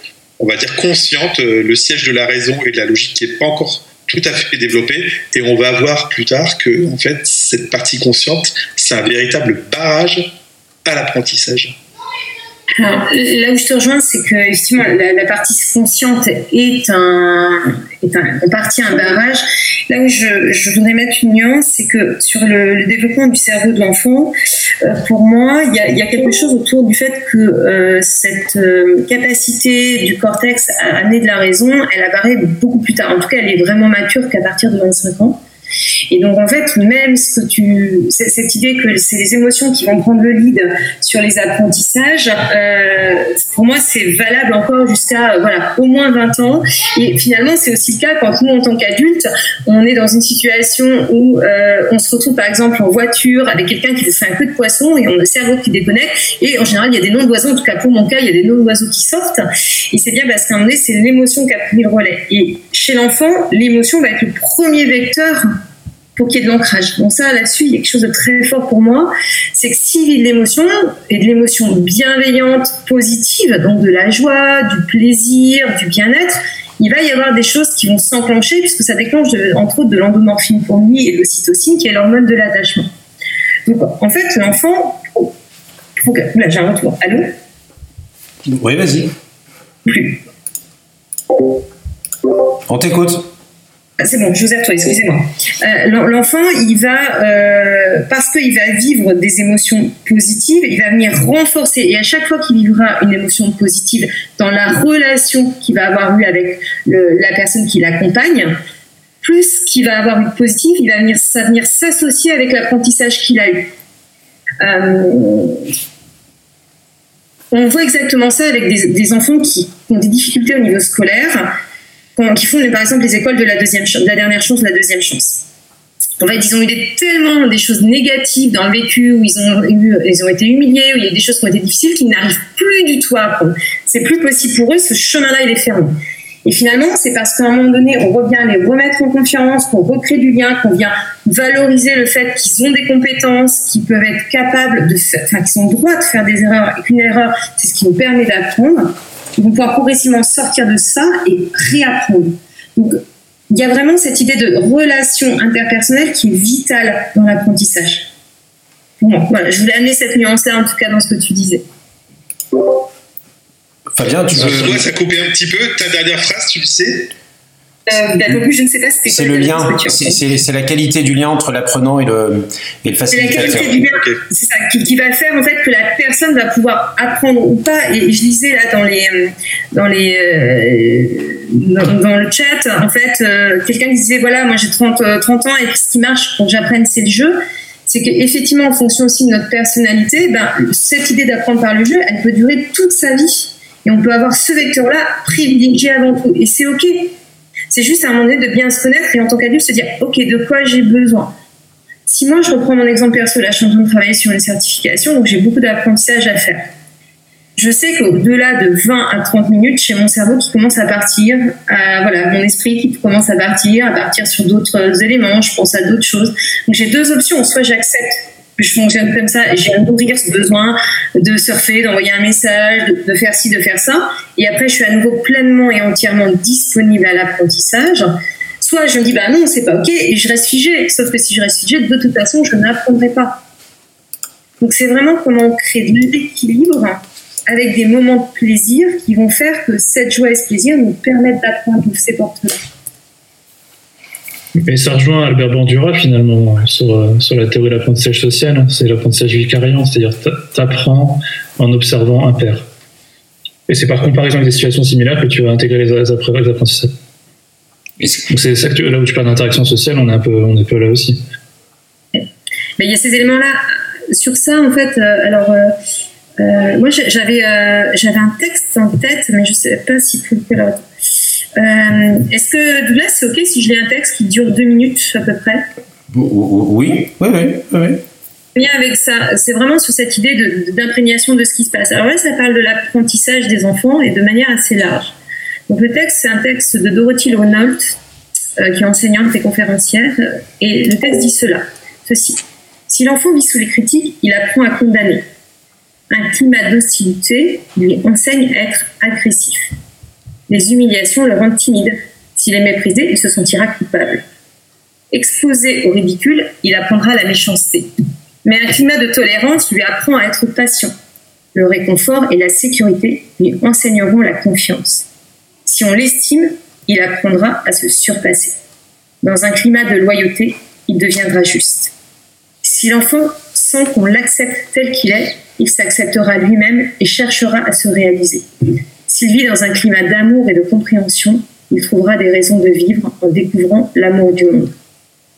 on va dire, consciente, le siège de la raison et de la logique qui n'est pas encore tout à fait développé et on va voir plus tard que en fait cette partie consciente c'est un véritable barrage à l'apprentissage. Alors, là où je te rejoins, c'est que effectivement, la, partie consciente est un, est un, en partie un barrage. Là où je, je voudrais mettre une nuance, c'est que sur le, développement du cerveau de l'enfant, euh, pour moi, il y, a, quelque chose autour du fait que euh, cette euh, capacité du cortex à amener de la raison, elle apparaît beaucoup plus tard. En tout cas, elle est vraiment mature qu'à partir de 25 ans. Et donc, en fait, même ce tu, cette idée que c'est les émotions qui vont prendre le lead sur les apprentissages, euh, pour moi, c'est valable encore jusqu'à, voilà, au moins 20 ans. Et finalement, c'est aussi le cas quand nous, en tant qu'adultes, on est dans une situation où euh, on se retrouve, par exemple, en voiture avec quelqu'un qui fait un peu de poisson et on a le cerveau qui déconnecte. Et en général, il y a des noms d'oiseaux, en tout cas pour mon cas, il y a des noms d'oiseaux qui sortent. Et c'est bien parce qu'à un moment donné, c'est l'émotion qui a pris le relais. Et chez l'enfant, l'émotion va être le premier vecteur pour qu'il y ait de l'ancrage. Donc ça, là-dessus, il y a quelque chose de très fort pour moi, c'est que s'il vit de l'émotion, et de l'émotion bienveillante, positive, donc de la joie, du plaisir, du bien-être, il va y avoir des choses qui vont s'enclencher puisque ça déclenche entre autres de l'endomorphine pour lui et de l'ocytocine qui est l'hormone de l'attachement. Donc en fait, l'enfant... Là, j'ai un retour. Allô? Oui, vas-y. Plus. On t'écoute. C'est bon, je vous ai excusez-moi. Euh, l'enfant, il va, euh, parce qu'il va vivre des émotions positives, il va venir renforcer, et à chaque fois qu'il vivra une émotion positive dans la relation qu'il va avoir eue avec la personne qui l'accompagne, plus qu'il va avoir une positive, il va venir, s'associer avec l'apprentissage qu'il a eu. Euh, on voit exactement ça avec des enfants qui ont des difficultés au niveau scolaire qui font par exemple les écoles de la, deuxième, de la dernière chance, la deuxième chance. En fait, ils ont eu des, tellement des choses négatives dans le vécu, où ils ont, eu, ils ont été humiliés, où il y a des choses qui ont été difficiles, qu'ils n'arrivent plus du tout à apprendre. C'est plus possible pour eux, ce chemin-là, il est fermé. Et finalement, c'est parce qu'à un moment donné, on revient les remettre en confiance, qu'on recrée du lien, qu'on vient valoriser le fait qu'ils ont des compétences, qu'ils peuvent être capables de faire, enfin, qu'ils ont le droit de faire des erreurs, et qu'une erreur, c'est ce qui nous permet d'apprendre ils vont pouvoir progressivement sortir de ça et réapprendre. Donc, il y a vraiment cette idée de relation interpersonnelle qui est vitale dans l'apprentissage. voilà, je voulais amener cette nuance-là, en tout cas, dans ce que tu disais. Fabien, tu veux... ça coupait un petit peu. Ta dernière phrase, tu le sais? Euh, je ne sais pas C'est le lien, c'est la qualité du lien entre l'apprenant et le, et le facilitateur. C'est la qualité du lien, c'est ça, qui, va faire en fait que la personne va pouvoir apprendre ou pas. Et je lisais là dans les, dans les, euh, dans, le chat, en fait, euh, quelqu'un qui disait voilà, moi j'ai 30, 30 ans et ce qui marche pour que j'apprenne c'est le jeu. C'est qu'effectivement, en fonction aussi de notre personnalité, ben, cette idée d'apprendre par le jeu, elle peut durer toute sa vie. Et on peut avoir ce vecteur-là privilégié avant tout. Et c'est OK. C'est juste à un moment donné de bien se connaître et en tant qu'adulte se dire ok de quoi j'ai besoin? Si moi je reprends mon exemple perso, là je suis de travailler sur une certification, donc j'ai beaucoup d'apprentissage à faire. Je sais qu'au-delà de 20 à 30 minutes, j'ai mon cerveau qui commence à partir, voilà, mon esprit qui commence à partir, à partir sur d'autres éléments, je pense à d'autres choses. Donc j'ai deux options, soit j'accepte je fonctionne comme ça et j'ai nourrir ce besoin de surfer, d'envoyer un message, de, faire ci, de faire ça. Et après, je suis à nouveau pleinement et entièrement disponible à l'apprentissage. Soit je me dis, bah non, c'est pas OK et je reste figé. Sauf que si je reste figé, de toute façon, je n'apprendrai pas. Donc c'est vraiment comment on crée de l'équilibre avec des moments de plaisir qui vont faire que cette joie et ce plaisir nous permettent d'apprendre ces portes-là. Mais ça rejoint Albert Bandura finalement sur, euh, sur la théorie de l'apprentissage social, hein. c'est l'apprentissage vicariant, c'est-à-dire t'apprends en observant un père. Et c'est par comparaison avec des situations similaires que tu vas intégrer les, apprentissages. C'est ça que là où tu parles d'interaction sociale, on est un peu, on est peu là aussi. Mais il y a ces éléments-là. Sur ça, en fait, euh, alors euh, moi j'avais j'avais un texte en tête, mais je ne sais pas si vous pouvez euh, est-ce que Douglas, c'est OK si je lis un texte qui dure deux minutes à peu près? Oui, oui, oui. oui. Bien avec ça, c'est vraiment sur cette idée d'imprégnation de, ce qui se passe. Alors là, ça parle de l'apprentissage des enfants et de manière assez large. Donc le texte, c'est un texte de Dorothy Reynolds, euh, qui est enseignante et conférencière, et le texte dit cela, ceci. Si l'enfant vit sous les critiques, il apprend à condamner. Un climat d'hostilité lui enseigne à être agressif. Les humiliations le rendent timide. S'il est méprisé, il se sentira coupable. Exposé au ridicule, il apprendra la méchanceté. Mais un climat de tolérance lui apprend à être patient. le réconfort et la sécurité lui enseigneront la confiance. Si on l'estime, il apprendra à se surpasser. Dans un climat de loyauté, il deviendra juste. Si l'enfant sent qu'on l'accepte tel qu'il est, il s'acceptera lui-même et cherchera à se réaliser. S'il vit dans un climat d'amour et de compréhension, il trouvera des raisons de vivre en découvrant l'amour du monde.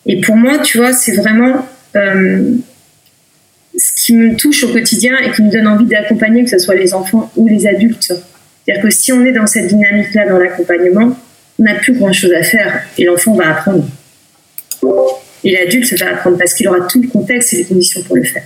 Et pour moi, tu vois, c'est vraiment euh, ce qui me touche au quotidien et qui me donne envie d'accompagner, que ce soit les enfants ou les adultes. C'est-à-dire que si on est dans cette dynamique-là dans l'accompagnement, on n'a plus grand-chose à faire et l'enfant va apprendre. Et l'adulte va apprendre parce qu'il aura tout le contexte et les conditions pour le faire.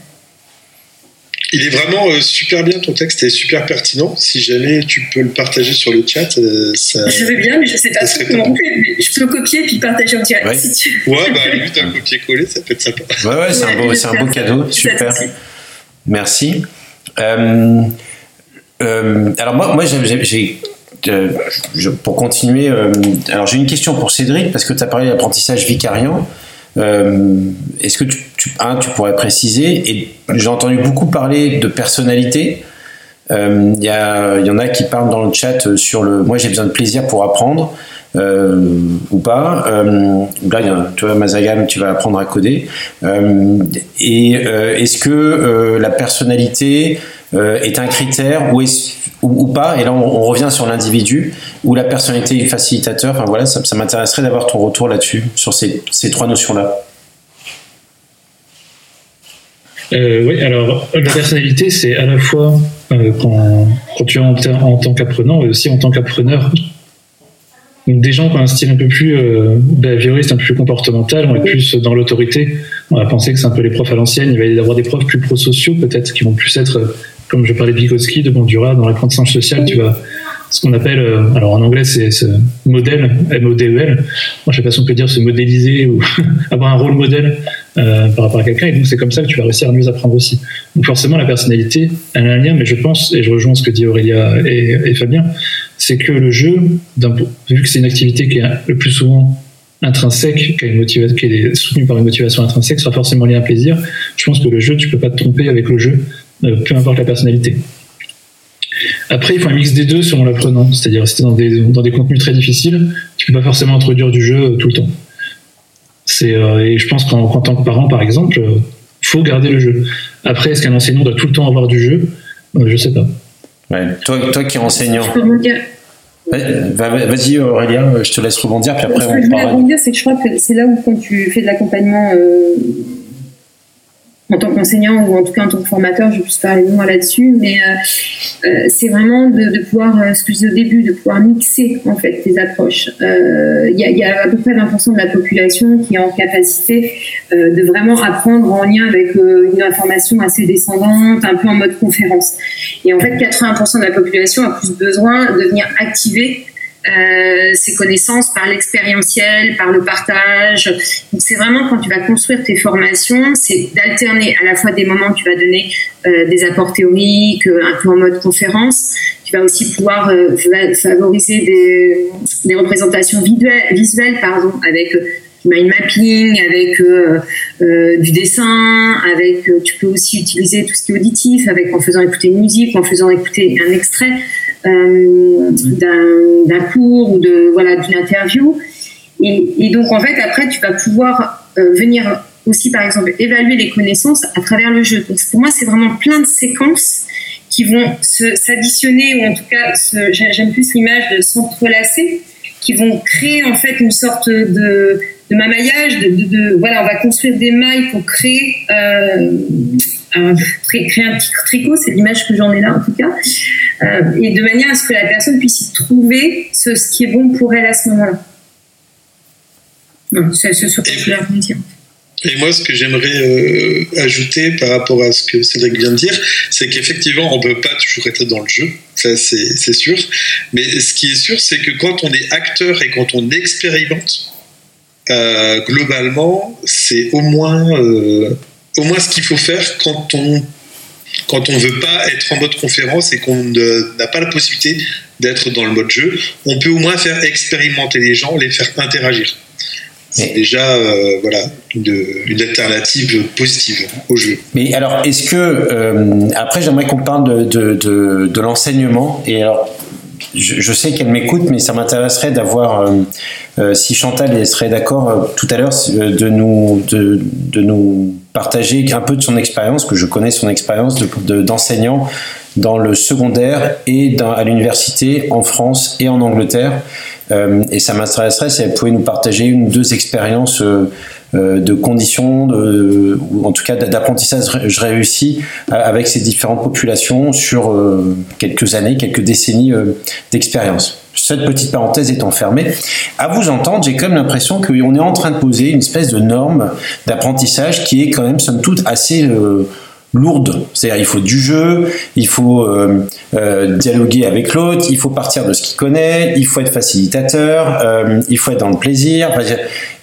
Il est vraiment euh, super bien ton texte est super pertinent. Si jamais tu peux le partager sur le chat, euh, ça. Je veux bien, mais je sais pas comment on fait. je peux le copier et puis partager en direct si tu veux. Ouais, <laughs> bah limite un copier-coller, ça peut être sympa. Ouais, ouais, c'est un, beau, c'est un beau cadeau. Super. Merci. Euh, alors moi, moi j'ai, pour continuer, alors j'ai une question pour Cédric parce que tu as parlé d'apprentissage vicariant. Euh, est-ce que tu, tu, tu pourrais préciser Et j'ai entendu beaucoup parler de personnalité. Euh, il y, y, en a qui parlent dans le chat sur le moi j'ai besoin de plaisir pour apprendre euh, ou pas. Euh, là, tu vois, Mazagam, tu vas apprendre à coder. Et est-ce que la personnalité est un critère ou est ou, pas, et là on, revient sur l'individu, ou la personnalité du facilitateur, enfin voilà, ça, m'intéresserait d'avoir ton retour là-dessus, sur ces, ces trois notions-là. Euh, oui, alors la personnalité, c'est à la fois euh, quand, tu es en, en tant qu'apprenant et aussi en tant qu'appreneur. Des gens qui ont un style un peu plus euh, behavioriste, un peu plus comportemental, on est plus dans l'autorité. On va penser que c'est un peu les profs à l'ancienne. Il va y avoir des profs plus prosociaux, peut-être, qui vont plus être comme je parlais de Vygotsky, de Bandura, dans l'apprentissage social, tu vas ce qu'on appelle, euh, alors en anglais c'est ce modèle, M-O-D-E-L. Moi je sais pas si on peut dire se modéliser ou <laughs> avoir un rôle modèle euh, par rapport à quelqu'un. Et donc c'est comme ça que tu vas réussir à mieux apprendre aussi. Donc forcément la personnalité, elle a un lien, mais je pense, et je rejoins ce que dit Aurélia et, Fabien, c'est que le jeu, vu que c'est une activité qui est le plus souvent intrinsèque, qui, une qui est soutenue par une motivation intrinsèque, sera forcément lié à un plaisir. Je pense que le jeu, tu peux pas te tromper avec le jeu peu importe la personnalité. Après, il faut un mix des deux selon l'apprenant. C'est-à-dire, si tu es dans des, dans des contenus très difficiles, tu peux pas forcément introduire du jeu euh, tout le temps. C'est, euh, et je pense qu'en, tant que parent, par exemple, il faut garder le jeu. Après, est-ce qu'un enseignant doit tout le temps avoir du jeu? Je sais pas. Toi, toi qui es enseignant. Vas-y Aurélien, je te laisse rebondir, puis après Ce que je voulais rebondir, c'est que je crois que c'est là où quand tu fais de l'accompagnement en tant qu'enseignant ou en tout cas en tant que formateur, je plus parler de moi là-dessus, mais euh, euh, c'est vraiment de, pouvoir, euh, ce que je disais au début, de pouvoir mixer en fait tes approches. Il y, a, à peu près 20% de la population qui est en capacité de vraiment apprendre en lien avec une information assez descendante, un peu en mode conférence. Et en fait, 80% de la population a plus besoin de venir activer euh, ses connaissances par l'expérientiel, par le partage. Donc c'est vraiment quand tu vas construire tes formations, c'est d'alterner à la fois des moments où tu vas donner euh, des apports théoriques, euh, un peu en mode conférence. Tu vas aussi pouvoir euh, favoriser des, représentations visuelles, visuelles pardon, avec mind mapping, avec euh, euh, du dessin, avec euh, tu peux aussi utiliser tout ce qui est auditif, avec en faisant écouter une musique, en faisant écouter un extrait d'un cours ou de voilà d'une interview. Et, et, donc en fait après tu vas pouvoir venir aussi par exemple évaluer les connaissances à travers le jeu. Donc pour moi c'est vraiment plein de séquences qui vont s'additionner ou en tout cas j'aime plus l'image de s'entrelacer qui vont créer en fait une sorte de de mamaillage, de, voilà, on va construire des mailles pour créer, euh, un, créer un petit tricot, c'est l'image que j'en ai là en tout cas, euh, et de manière à ce que la personne puisse y trouver ce, ce qui est bon pour elle à ce moment-là. C'est ce que je voulais dire. Et moi, ce que j'aimerais euh, ajouter par rapport à ce que Cédric vient de dire, c'est qu'effectivement, on ne peut pas toujours être dans le jeu, ça c'est sûr. Mais ce qui est sûr, c'est que quand on est acteur et quand on expérimente, euh, globalement, c'est au moins, euh, au moins ce qu'il faut faire quand on quand on veut pas être en mode conférence et qu'on n'a pas la possibilité d'être dans le mode jeu. On peut au moins faire expérimenter les gens, les faire interagir. c'est déjà voilà une, une, alternative positive au jeu. Mais alors, est-ce que après j'aimerais qu'on parle de, de, de, l'enseignement et alors je, sais qu'elle m'écoute, mais ça m'intéresserait d'avoir euh, si Chantal serait d'accord euh, tout à l'heure euh, de nous, de, de, nous partager un peu de son expérience, que je connais son expérience d'enseignant dans le secondaire et dans, à l'université en France et en Angleterre. et ça m'intéresserait si elle pouvait nous partager une ou deux expériences de conditions, ou en tout cas d'apprentissage réussi avec ces différentes populations sur quelques années, quelques décennies d'expérience cette petite parenthèse étant fermée, à vous entendre, j'ai quand même l'impression qu'on est en train de poser une espèce de norme d'apprentissage qui est quand même, somme toute, assez euh, lourde. C'est-à-dire, il faut du jeu, il faut euh, euh, dialoguer avec l'autre, il faut partir de ce qu'il connaît, il faut être facilitateur, il faut être dans le plaisir.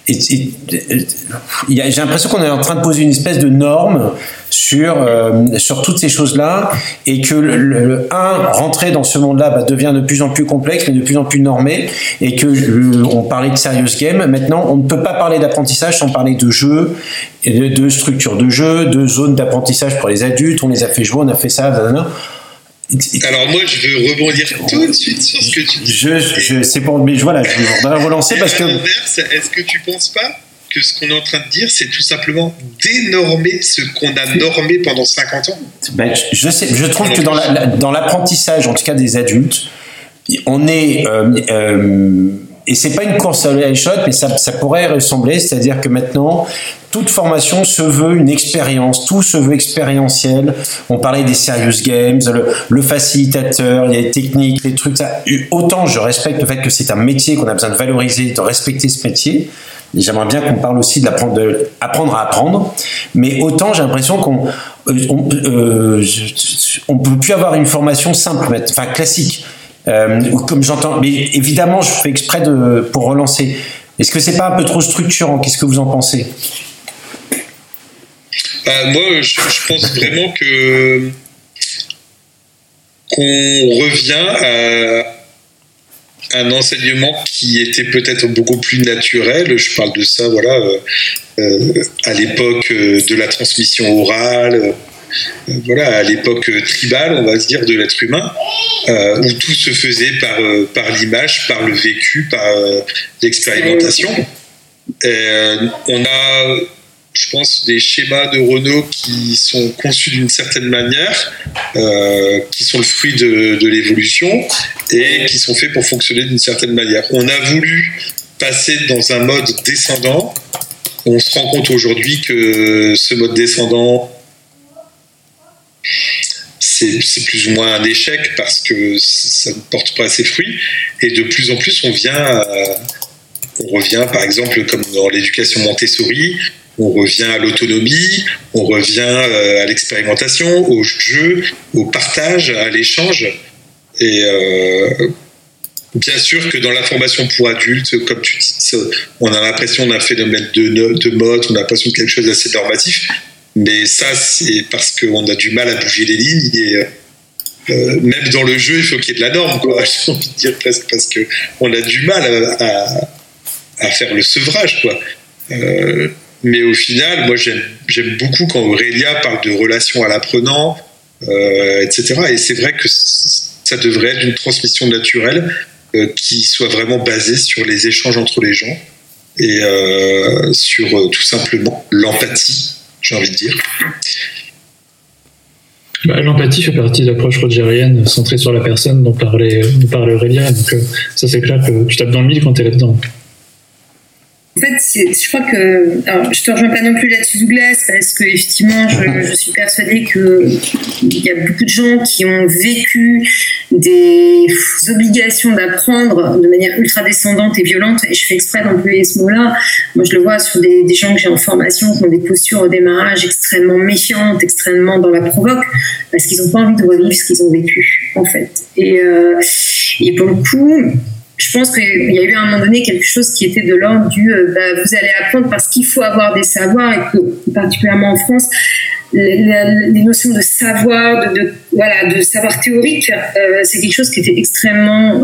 J'ai l'impression qu'on est en train de poser une espèce de norme sur, euh, sur toutes ces choses-là et que le, 1, rentrer dans ce monde-là bah, devient de plus en plus complexe, mais de plus en plus normé et que on parlait de serious game. Maintenant, on ne peut pas parler d'apprentissage sans parler de jeu, de, de structure de jeu, de zone d'apprentissage pour les adultes. On les a fait jouer, on a fait ça. Alors moi, je veux rebondir tout de suite sur ce que tu dis. Je, je c'est pour, mais voilà, je voudrais relancer parce que. Est-ce que tu penses pas que ce qu'on est en train de dire, c'est tout simplement dénormer ce qu'on a normé pendant 50 ans? Ben, je, sais, je trouve que dans l'apprentissage, en tout cas des adultes, on est... Euh, euh, et c'est pas une course à shot, mais ça, ça pourrait ressembler, c'est-à-dire que maintenant, toute formation se veut une expérience, tout se veut expérientiel. On parlait des serious games, le, le facilitateur, les techniques, les trucs. Autant je respecte le fait que c'est un métier qu'on a besoin de valoriser, de respecter ce métier. J'aimerais bien qu'on parle aussi de l'apprendre apprendre à apprendre, mais autant j'ai l'impression qu'on euh, on, euh, peut plus avoir une formation simple, enfin classique. Euh, comme j'entends, mais évidemment, je fais exprès de pour relancer. Est-ce que c'est pas un peu trop structurant? Qu'est-ce que vous en pensez? Bah, Moi, je, pense vraiment que qu'on revient à un enseignement qui était peut-être beaucoup plus naturel. Je parle de ça, voilà, euh, euh, à l'époque euh, de la transmission orale, voilà, à l'époque tribale, on va se dire, de l'être humain, où tout se faisait par, par l'image, par le vécu, par l'expérimentation. on a je pense, des schémas de Renault qui sont conçus d'une certaine manière, euh, qui sont le fruit de, l'évolution et qui sont faits pour fonctionner d'une certaine manière. On a voulu passer dans un mode descendant. On se rend compte aujourd'hui que ce mode descendant, c'est plus ou moins un échec parce que ça ne porte pas ses fruits. Et de plus en plus, on vient, on revient par exemple comme dans l'éducation Montessori, on revient à l'autonomie, on revient euh, à l'expérimentation, au jeu, au partage, à l'échange. Et euh, bien sûr que dans la formation pour adultes, comme tu dis, on a l'impression d'un phénomène de, de mode, on a l'impression de quelque chose d'assez normatif. Mais ça, c'est parce qu'on a du mal à bouger les lignes. Et, euh, même dans le jeu, il faut qu'il y ait de la norme, quoi. <laughs> J'ai envie de dire presque parce qu'on a du mal à, faire le sevrage, quoi. Mais au final, moi, j'aime beaucoup quand Aurélia parle de relations à l'apprenant, euh, etc. Et c'est vrai que ça devrait être une transmission naturelle euh, qui soit vraiment basée sur les échanges entre les gens et euh, sur euh, tout simplement l'empathie, Bah, l'empathie fait partie de l'approche rogérienne centrée sur la personne dont parlait, parlait Aurélia. Donc, ça, c'est clair que tu tapes dans le mille quand tu es là-dedans. En fait, je crois que. Alors, je te rejoins pas non plus là-dessus, Douglas, parce que, effectivement, je, suis persuadée qu'il y a beaucoup de gens qui ont vécu des obligations d'apprendre de manière ultra descendante et violente, et je fais exprès d'employer ce mot-là. Moi, je le vois sur des, gens que j'ai en formation qui ont des postures au démarrage extrêmement méfiantes, extrêmement dans la provoque, parce qu'ils n'ont pas envie de revivre ce qu'ils ont vécu, en fait. Et, euh, et pour le coup, je pense qu'il y a eu à un moment donné quelque chose qui était de l'ordre du euh, bah, vous allez apprendre parce qu'il faut avoir des savoirs et que particulièrement en France les, notions de savoir de, voilà de savoir théorique euh, c'est quelque chose qui était extrêmement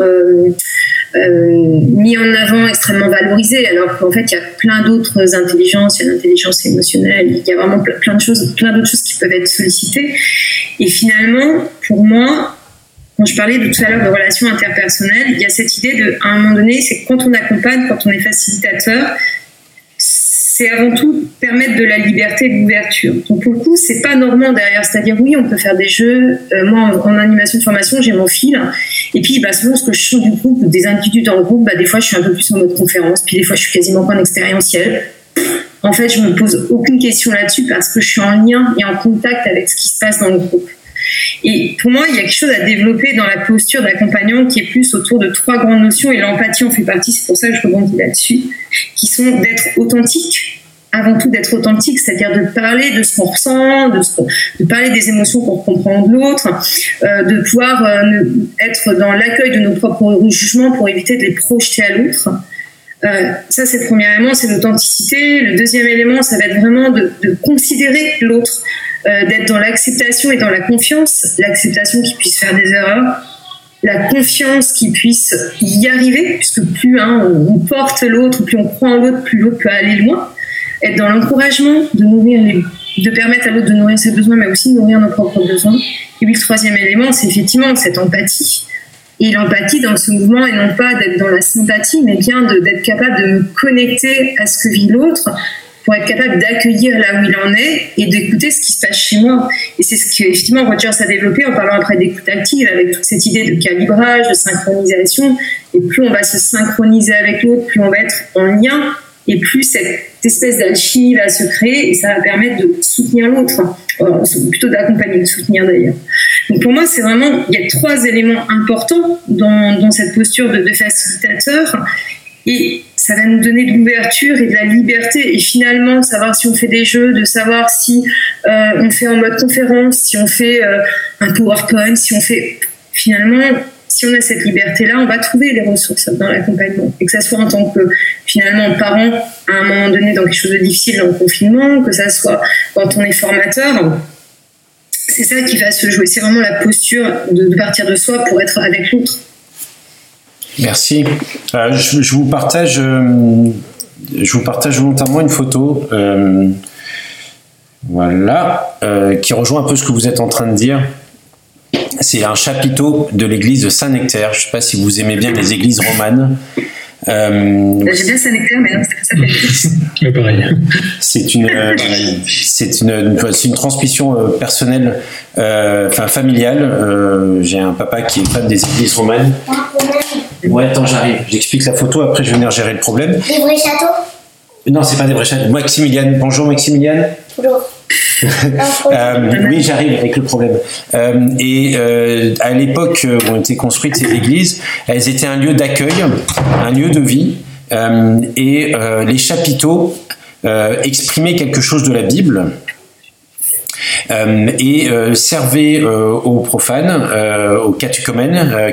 euh, mis en avant, extrêmement valorisé, alors qu'en fait, il y a plein d'autres intelligences, il y a l'intelligence émotionnelle, il y a vraiment plein de choses, plein d'autres choses qui peuvent être sollicitées. Et finalement, pour moi, quand je parlais tout à l'heure de relations interpersonnelles, il y a cette idée de, à un moment donné, c'est quand on accompagne, quand on est facilitateur, c'est avant tout permettre de la liberté et de l'ouverture. Donc pour le coup, c'est pas normand derrière. C'est-à-dire oui, on peut faire des jeux. Euh, moi, en, animation de formation, j'ai mon fil. Et puis, bah, selon ce que je sens du groupe, des individus dans le groupe, bah, des fois, je suis un peu plus en mode conférence. Puis des fois, je suis quasiment pas en expérientiel. En fait, je me pose aucune question là-dessus parce que je suis en lien et en contact avec ce qui se passe dans le groupe. Et pour moi, il y a quelque chose à développer dans la posture d'accompagnant qui est plus autour de trois grandes notions, et l'empathie en fait partie, c'est pour ça que je rebondis là-dessus, qui sont d'être authentique, avant tout d'être authentique, c'est-à-dire de parler de ce qu'on ressent, de, parler des émotions qu'on comprend de l'autre, euh, de pouvoir euh, être dans l'accueil de nos propres jugements pour éviter de les projeter à l'autre. Euh, ça, c'est le premier élément, c'est l'authenticité. Le deuxième élément, ça va être vraiment de considérer l'autre, euh, d'être dans l'acceptation et dans la confiance, l'acceptation qu'il puisse faire des erreurs, la confiance qu'il puisse y arriver, puisque plus on, porte l'autre, plus on croit en l'autre, plus l'autre peut aller loin, être dans l'encouragement de nourrir de permettre à l'autre de nourrir ses besoins, mais aussi de nourrir nos propres besoins. Et puis le troisième élément, c'est effectivement cette empathie. Et l'empathie dans ce mouvement, et non pas d'être dans la sympathie, mais bien d'être capable de me connecter à ce que vit l'autre, pour être capable d'accueillir là où il en est et d'écouter ce qui se passe chez moi. Et c'est ce que effectivement Rogers a développé en parlant après d'écoute active, avec toute cette idée de calibrage, de synchronisation. Et plus on va se synchroniser avec l'autre, plus on va être en lien, et plus cette espèce d'alchimie va se créer, et ça va permettre de soutenir l'autre, plutôt d'accompagner, de soutenir d'ailleurs. Donc pour moi, c'est vraiment, il y a trois éléments importants dans, cette posture de facilitateur. Et ça va nous donner de l'ouverture et de la liberté et finalement savoir si on fait des jeux, de savoir si euh, on fait en mode conférence, si on fait euh, un PowerPoint, si on fait finalement si on a cette liberté-là, on va trouver des ressources dans l'accompagnement. Et que ça soit en tant que, finalement, parent, à un moment donné, dans quelque chose de difficile, dans le confinement, que ça soit quand on est formateur, c'est ça qui va se jouer. C'est vraiment la posture de partir de soi pour être avec l'autre. Merci. Euh, je, vous partage, euh, je vous partage volontairement une photo, euh, voilà, qui rejoint un peu ce que vous êtes en train de dire. C'est un chapiteau de l'église de Saint-Nectaire. Je ne sais pas si vous aimez bien les églises romanes. Euh, J'ai bien Saint-Nectaire, mais non, c'est pas ça. <laughs> pareil. C'est une, c'est une, c'est une transmission personnelle, enfin familiale. J'ai un papa qui est fan des églises romanes. Ouais, attends, j'arrive. J'explique la photo, après je vais venir gérer le problème. Des vrais châteaux? Non, c'est pas des vrais châteaux. Maximiliane. Bonjour Maximiliane. Bonjour. <laughs> euh, oui, j'arrive avec le problème. Euh, et euh, à l'époque où ont été construites ces églises, elles étaient un lieu d'accueil, un lieu de vie, et les chapiteaux exprimaient quelque chose de la Bible. Euh, et euh, servait euh, aux profanes, aux catéchumènes,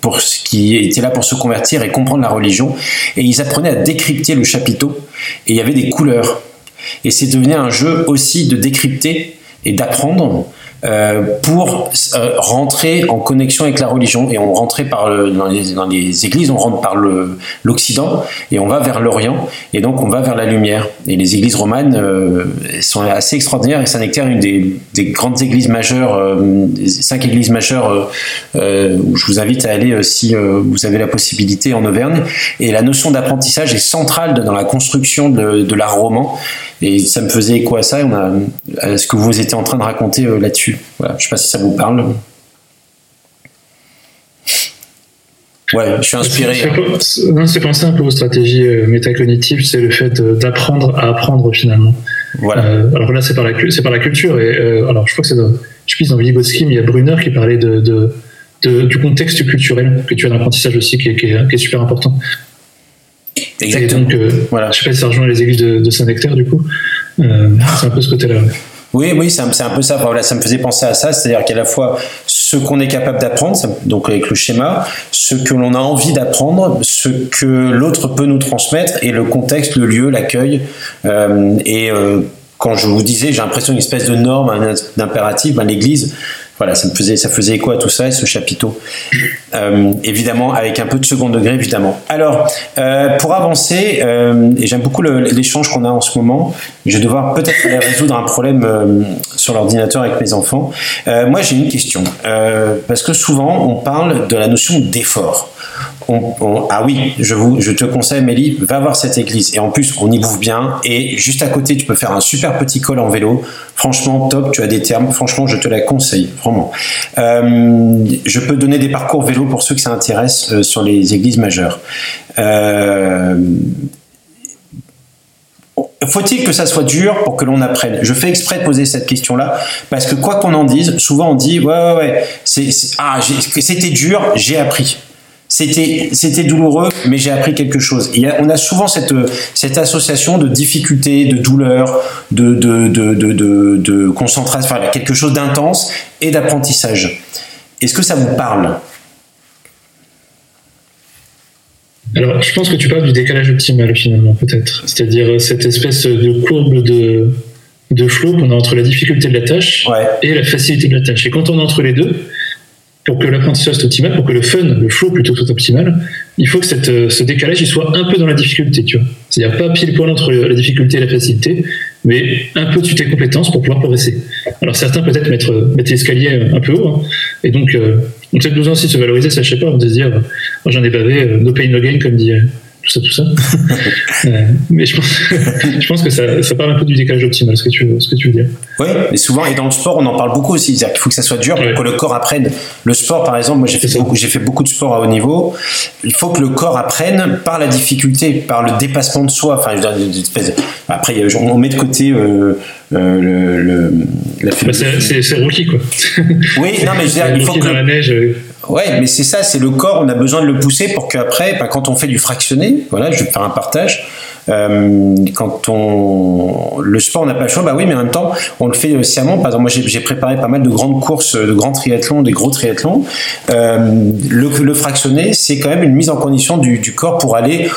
pour qui étaient là pour se convertir et comprendre la religion, et ils apprenaient à décrypter le chapiteau, et il y avait des couleurs. Et c'est devenu un jeu aussi de décrypter et d'apprendre euh, pour euh, rentrer en connexion avec la religion. Et on rentrait par dans, les, églises, on rentre par l'Occident et on va vers l'Orient. Et donc on va vers la lumière. Et les églises romanes euh, sont assez extraordinaires. Et Saint-Nectaire est une des, des, grandes églises majeures, cinq églises majeures où je vous invite à aller si vous avez la possibilité en Auvergne. Et la notion d'apprentissage est centrale dans la construction de, l'art roman. Et ça me faisait écho à ça, à ce que vous étiez en train de raconter euh, Voilà, je ne sais pas si ça vous parle. Ouais, je suis inspiré. Non, c'est penser un peu aux stratégies euh, métacognitives, c'est le fait d'apprendre à apprendre finalement. Voilà. Euh, alors là, c'est par la, c'est par la culture. Et euh, alors, je crois que c'est dans, je dans Vygotsky, mais il y a Brunner qui parlait de, de, de, du contexte culturel que tu as d'apprentissage aussi, qui est, qui, est, qui est, super important. Exactement. Et donc, euh, voilà. Je sais pas si ça rejoint les églises de, de Saint-Nectaire, du coup. Euh, c'est un peu ce côté-là. Oui, oui, c'est un, peu ça. Voilà, ça me faisait penser à ça, c'est-à-dire qu'à la fois ce qu'on est capable d'apprendre, donc avec le schéma, ce que l'on a envie d'apprendre, ce que l'autre peut nous transmettre, et le contexte, le lieu, l'accueil. Euh, et euh, quand je vous disais, j'ai l'impression d'une espèce de norme, d'impératif, ben, l'Église, voilà, ça me faisait, ça faisait écho à tout ça et ce chapiteau. Euh, évidemment, avec un peu de second degré, évidemment. Alors, euh, pour avancer, euh, et j'aime beaucoup l'échange qu'on a en ce moment, je vais devoir peut-être aller résoudre un problème sur l'ordinateur avec mes enfants. moi, j'ai une question, parce que souvent, on parle de la notion d'effort ah oui, je, te conseille, Mélie, va voir cette église. Et en plus, on y bouffe bien. Et juste à côté, tu peux faire un super petit col en vélo. Franchement, top, tu as des termes. Franchement, je te la conseille, vraiment. Euh, je peux donner des parcours vélo pour ceux que ça euh, sur les églises majeures. Euh, faut-il que ça soit dur pour que l'on apprenne? Je fais exprès de poser cette question-là parce que quoi qu'on en dise, souvent on dit ouais ouais ouais, ah c'était dur, j'ai appris c'était c'était douloureux, mais j'ai appris quelque chose. on a souvent cette cette association de difficultés, de douleur, de de de de, de, concentration, enfin quelque chose d'intense et d'apprentissage. Est-ce que ça vous parle? Alors, je pense que tu parles du décalage optimal finalement, peut-être. C'est-à-dire euh, cette espèce de courbe de, de flow qu'on a entre la difficulté de la tâche et la facilité de la tâche. Et quand on est entre les deux, pour que l'apprentissage soit optimal, pour que le fun, le flow plutôt soit optimal, il faut que cette, euh, ce décalage il soit un peu dans la difficulté, tu vois. C'est-à-dire pas pile poil entre la difficulté et la facilité, mais un peu dessus tes compétences pour pouvoir progresser. Alors certains peut-être mettre, mettre l'escalier un peu haut, hein, et donc euh, on a peut-être besoin aussi de se valoriser, ça je sais pas, de se dire, euh, j'en ai bavé, no pain no gain comme dit tout ça, tout ça. <laughs> Euh, mais je pense, <laughs> je pense que ça, ça, parle un peu du décalage optimal, ce que tu, ce que tu veux dire. Oui, mais souvent, et dans le sport, on en parle beaucoup aussi. C'est-à-dire qu'il faut que ça soit dur pour que le corps apprenne. Le sport, par exemple, moi j'ai fait, beaucoup, j'ai fait beaucoup de sport à haut niveau. Il faut que le corps apprenne par la difficulté, par le dépassement de soi. Enfin, après, on met de côté. Euh, euh, le, le, la bah, c'est rookie quoi. Oui, non mais je veux dire, il faut que la neige. Ouais, mais c'est ça, c'est le corps, on a besoin de le pousser pour qu'après, bah, quand on fait du fractionné, voilà, je vais faire un partage, euh, quand on le sport, on n'a pas le choix, bah oui, mais en même temps, on le fait sciemment. Par exemple, moi, j'ai préparé pas mal de grandes courses, de grands triathlons, des gros triathlons. Euh, le, fractionné, c'est quand même une mise en condition du, corps pour aller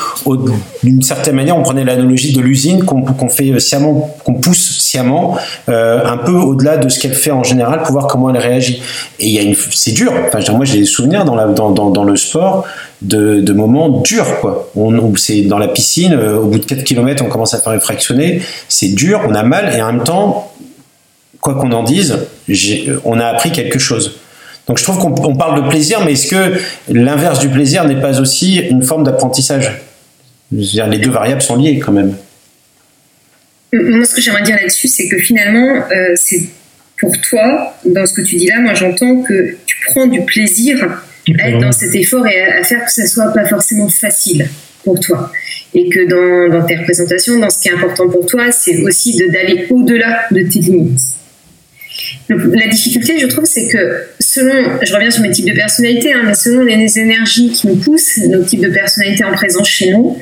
d'une certaine manière. On prenait l'analogie de l'usine qu'on fait sciemment, qu'on pousse sciemment, euh, un peu au-delà de ce qu'elle fait en général, pour voir comment elle réagit. Et il y a c'est dur. Moi, j'ai des souvenirs dans le sport de, moments durs. Quoi. On, c'est dans la piscine, euh, au bout de 4 km, on commence à faire fractionner. C'est dur, on a mal, et en même temps, quoi qu'on en dise, on a appris quelque chose. Donc je trouve qu'on parle de plaisir, mais est-ce que l'inverse du plaisir n'est pas aussi une forme d'apprentissage? Les deux variables sont liées quand même. Moi, ce que j'aimerais dire là-dessus, c'est que finalement, euh, c'est pour toi, dans ce que tu dis là, moi j'entends que tu prends du plaisir être dans cet effort et à, faire que ça soit pas forcément facile pour toi. Et que dans, tes représentations, dans ce qui est important pour toi, c'est aussi d'aller au-delà de tes limites. la difficulté, je trouve, c'est que selon, je reviens sur mes types de personnalités, hein, mais selon les énergies qui nous poussent, nos types de personnalités en présence chez nous,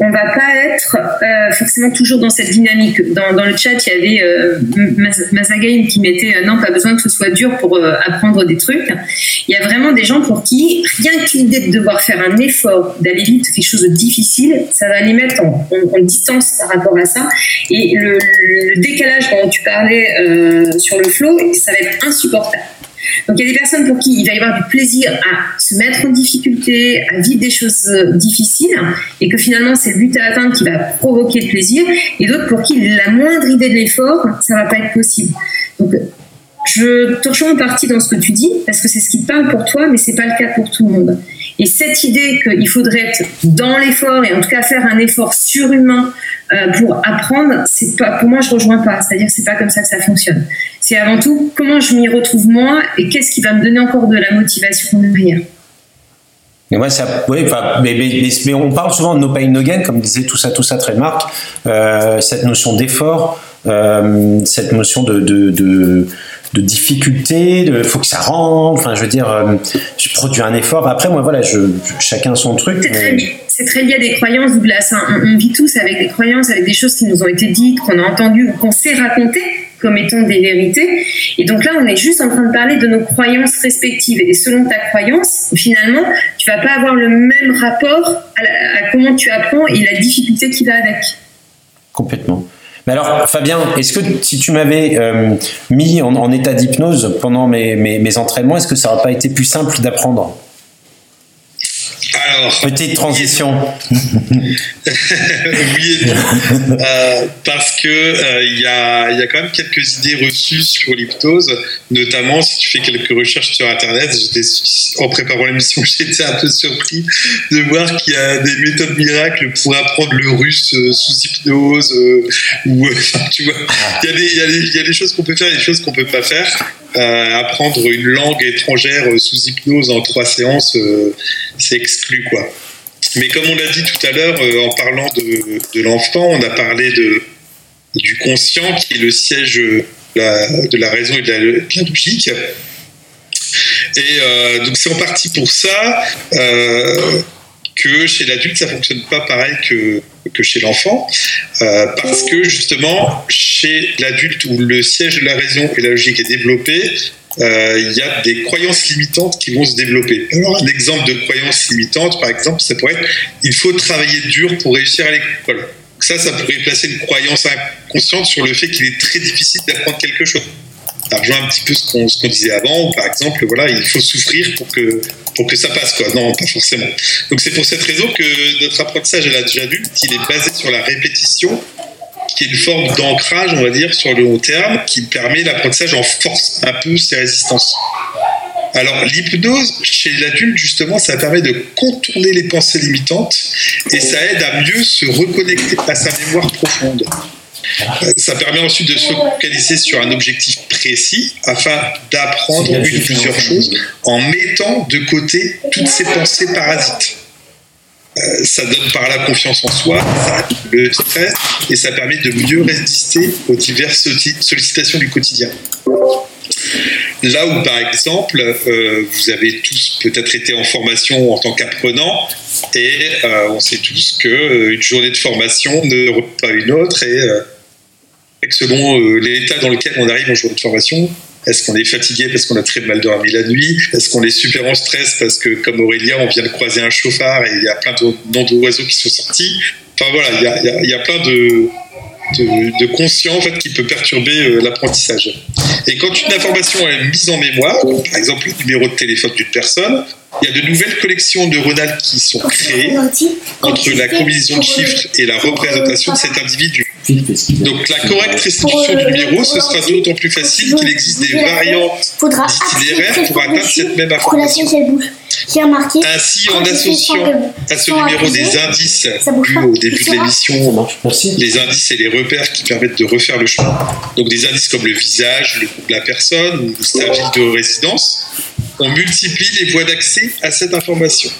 on va pas être euh, forcément toujours dans cette dynamique. Dans, le chat, il y avait euh, qui mettait euh, non, pas besoin que ce soit dur pour euh, apprendre des trucs. Il y a vraiment des gens pour qui rien que l'idée de devoir faire un effort, d'aller vite, quelque chose de difficile, ça va les mettre en, distance par rapport à ça. Et le décalage dont tu parlais sur le flow, ça va être insupportable. Donc il y a des personnes pour qui il va y avoir du plaisir à se mettre en difficulté, à vivre des choses euh, difficiles, et que finalement c'est le but à atteindre qui va provoquer le plaisir, et d'autres pour qui la moindre idée de l'effort, ça va pas être possible. Donc je te rejoins en partie dans ce que tu dis, parce que c'est ce qui parle pour toi, mais c'est pas le cas pour tout le monde. Et cette idée qu'il faudrait être dans l'effort et en tout cas faire un effort surhumain euh, pour apprendre, c'est pas, pour moi, je rejoins pas. C'est-à-dire c'est pas comme ça que ça fonctionne. C'est avant tout comment je m'y retrouve moi et qu'est-ce qui va me donner encore de la motivation derrière. Mais moi, ça, oui, mais, mais, on parle souvent de no pain no gain, comme disait tout ça, tout ça. Euh, cette notion d'effort, euh, cette notion de de difficulté, il faut que ça rentre, enfin je veux dire, euh, je produis un effort. Après moi voilà, je, chacun son truc. C'est très, lié à des croyances, Douglas. Hein. On, vit tous avec des croyances, avec des choses qui nous ont été dites, qu'on a entendues ou qu'on s'est racontées comme étant des vérités. Et donc là, on est juste en train de parler de nos croyances respectives. Et selon ta croyance, finalement, tu vas pas avoir le même rapport à, à comment tu apprends et la difficulté qui va avec. Complètement. Mais alors, Fabien, est-ce que si tu m'avais euh, mis en, état d'hypnose pendant mes, mes, entraînements, est-ce que ça n'aurait pas été plus simple d'apprendre? Alors, Petite transition. oui et non. Euh, parce que euh, il y, a, y a quand même quelques idées reçues sur l'hypnose, notamment si tu fais quelques recherches sur Internet. En préparant l'émission, <laughs> j'étais un peu surpris de voir qu'il y a des méthodes miracles pour apprendre le russe euh, sous hypnose. euh, ou <laughs> tu vois, y, y il y a des choses qu'on peut faire, et des choses qu'on peut pas faire. Apprendre une langue étrangère euh, sous hypnose en trois séances, euh, c'est exclu quoi. Mais comme on l'a dit tout à l'heure, euh, en parlant de, l'enfant, on a parlé de, du conscient qui est le siège de la, raison et de la, de logique. Et donc c'est en partie pour ça que chez l'adulte, ça fonctionne pas pareil que, chez l'enfant, euh, parce que justement, chez l'adulte où le siège de la raison et la logique est développé, euh, il y a des croyances limitantes qui vont se développer. Alors un exemple de croyance limitante, par exemple, ça pourrait être il faut travailler dur pour réussir à l'école. Ça, ça pourrait placer une croyance inconsciente sur le fait qu'il est très difficile d'apprendre quelque chose. Ça rejoint un petit peu ce qu'on qu'on disait avant, par exemple, voilà, il faut souffrir pour que, pour que ça passe. Quoi. Non, pas forcément. Donc c'est pour cette raison que notre apprentissage à l'âge adulte, il est basé sur la répétition, qui est une forme d'ancrage, on va dire, sur le long terme, qui permet l'apprentissage en force un peu ses résistances. Alors l'hypnose, chez l'adulte, justement, ça permet de contourner les pensées limitantes et ça aide à mieux se reconnecter à sa mémoire profonde. Euh, Ça permet ensuite de se focaliser sur un objectif précis afin d'apprendre une ou plusieurs choses en mettant de côté toutes ces pensées parasites. Euh, ça donne par là confiance en soi, ça le stress et ça permet de mieux résister aux diverses solli- sollicitations du quotidien. Là où, par exemple, euh, vous avez tous peut-être été en formation en tant qu'apprenant, et euh, on sait tous qu'une journée de formation ne reprend pas une autre, et, selon euh, l'état dans lequel on arrive en journée de formation, est-ce qu'on est fatigué parce qu'on a très mal dormi la nuit? Est-ce qu'on est super en stress parce que, comme Aurélien, on vient de croiser un chauffard et il y a plein de noms d'oiseaux qui sont sortis? Enfin voilà, il y a, plein de, de, de en fait, qui peut perturber euh, l'apprentissage. Et quand une information est mise en mémoire, par exemple le numéro de téléphone d'une personne, il y a de nouvelles collections neuronales qui sont créées entre la combinaison de chiffres et la représentation de cet individu. Donc la correcte restitution du numéro, ce sera d'autant plus facile qu'il existe des variantes Faudra d'itinéraire pour atteindre cette même information. Ainsi, en associant à ce numéro des indices vus au début de l'émission, les indices et les repères qui permettent de refaire le chemin. Donc des indices comme le visage, le de la personne ou sa ville de résidence, on multiplie les voies d'accès à cette information.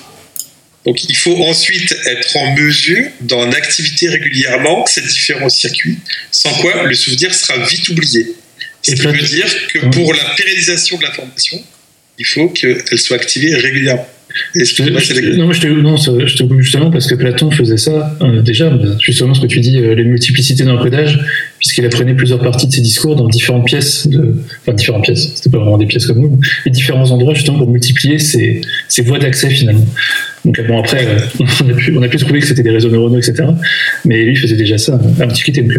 Donc il faut ensuite être en mesure d'en activiter régulièrement ces différents circuits, sans quoi le souvenir sera vite oublié. Ce Et qui veut dire que pour la pérennisation de l'information, il faut qu'elle soit activée régulièrement. Je Excusez-moi, c'est je non, moi, je te, non, je te coupe justement parce que Platon faisait ça euh, déjà, bah, justement ce que tu dis, euh, les multiplicités d'encodage, puisqu'il apprenait plusieurs parties de ses discours dans différentes pièces, de, enfin différentes pièces, c'était pas vraiment des pièces comme nous, mais différents endroits justement pour multiplier ces voies d'accès finalement. Donc euh, bon après, euh, <laughs> on a pu, on a pu trouver que c'était des réseaux neuronaux, etc. Mais lui faisait déjà ça à Antiquité, donc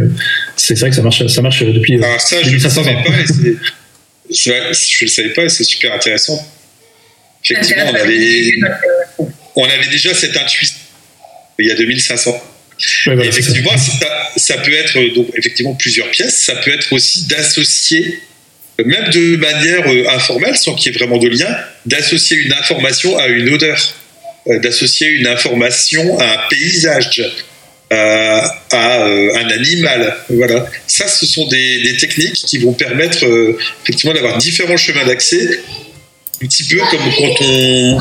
c'est vrai que ça marche, ça marche depuis. Alors ça, je ne le 1500 savais pas et vrai, je le savais pas et c'est super intéressant. Effectivement, on avait, on avait déjà cette intuition il y a 2500. Ouais, ça. effectivement, ça, ça peut être euh, donc effectivement plusieurs pièces. Ça peut être aussi d'associer, euh, même de manière euh, informelle, sans qu'il y ait vraiment de lien, d'associer une information à une odeur, d'associer une information à un paysage, à un animal. Voilà. Ça, ce sont des, des techniques qui vont permettre effectivement d'avoir différents chemins d'accès. Un petit peu comme quand on,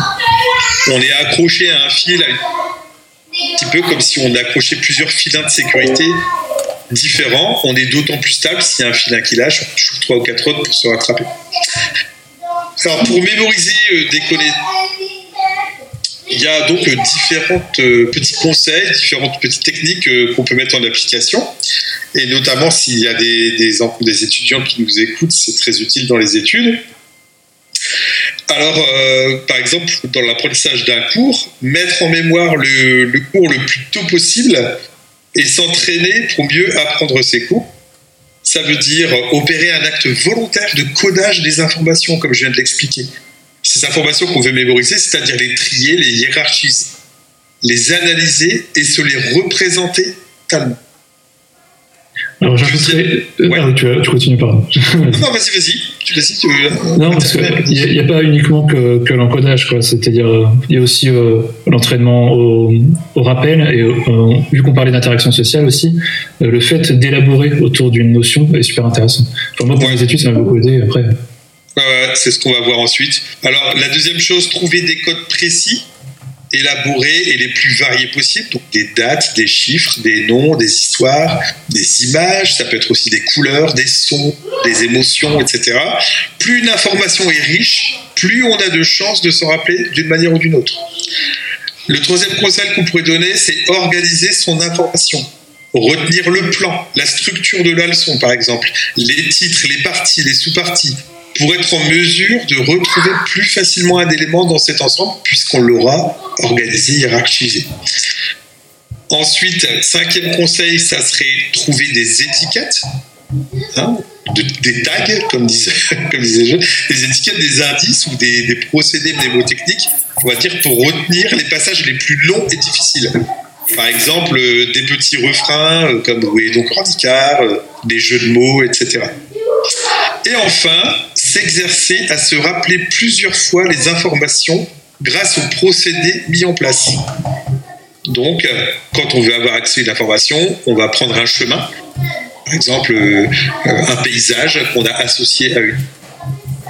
on est accroché à un fil, un petit peu comme si on accrochait plusieurs filins de sécurité différents. On est d'autant plus stable s'il y a un filin qui lâche, on touche trois ou quatre autres pour se rattraper. Alors pour mémoriser euh, des il y a donc euh, différentes euh, petits conseils, différentes petites techniques euh, qu'on peut mettre en application. Et notamment s'il y a des, des étudiants qui nous écoutent, c'est très utile dans les études. Alors, euh, par exemple, dans l'apprentissage d'un cours, mettre en mémoire le, cours le plus tôt possible et s'entraîner pour mieux apprendre ses cours. Ça veut dire opérer un acte volontaire de codage des informations, comme je viens de l'expliquer. ces informations qu'on veut mémoriser, c'est-à-dire les trier, les hiérarchiser, les analyser et se les représenter calmement. Alors j'ajouterais. Euh, ouais. Ah, tu, tu, continues, pardon. non, vas-y, vas-y. Tu, vas tu veux... Non, parce qu'il n'y a, a, pas uniquement que, que l'encodage, quoi. C'est-à-dire, euh, il y a aussi euh, l'entraînement au, au, rappel, et euh, vu qu'on parlait d'interaction sociale aussi, euh, le fait d'élaborer autour d'une notion est super intéressant. Enfin, moi, pour ouais. mes études, ça m'a beaucoup aidé après. C'est ce qu'on va voir ensuite. Alors, la deuxième chose, trouver des codes précis élaborés et les plus variés possibles, donc des dates, des chiffres, des noms, des histoires, des images, ça peut être aussi des couleurs, des sons, des émotions, etc. Plus une information est riche, plus on a de chances de s'en rappeler d'une manière ou d'une autre. Le troisième conseil qu'on pourrait donner, c'est organiser son information. Retenir le plan, la structure de la leçon par exemple, les titres, les parties, les sous-parties, pour être en mesure de retrouver plus facilement un élément dans cet ensemble puisqu'on l'aura organisé, hiérarchisé. Ensuite, cinquième conseil, ça serait trouver des étiquettes, hein, de, des tags, comme disait, <laughs> comme disait je, des étiquettes, des indices ou des, procédés mnémotechniques, on va dire, pour retenir les passages les plus longs et difficiles. Par exemple, euh, des petits refrains euh, comme Oui, donc handicap, euh, des jeux de mots, etc. Et enfin, s'exercer à se rappeler plusieurs fois les informations grâce aux procédés mis en place. Donc, quand on veut avoir accès à une information, on va prendre un chemin, par exemple un paysage qu'on a associé à une.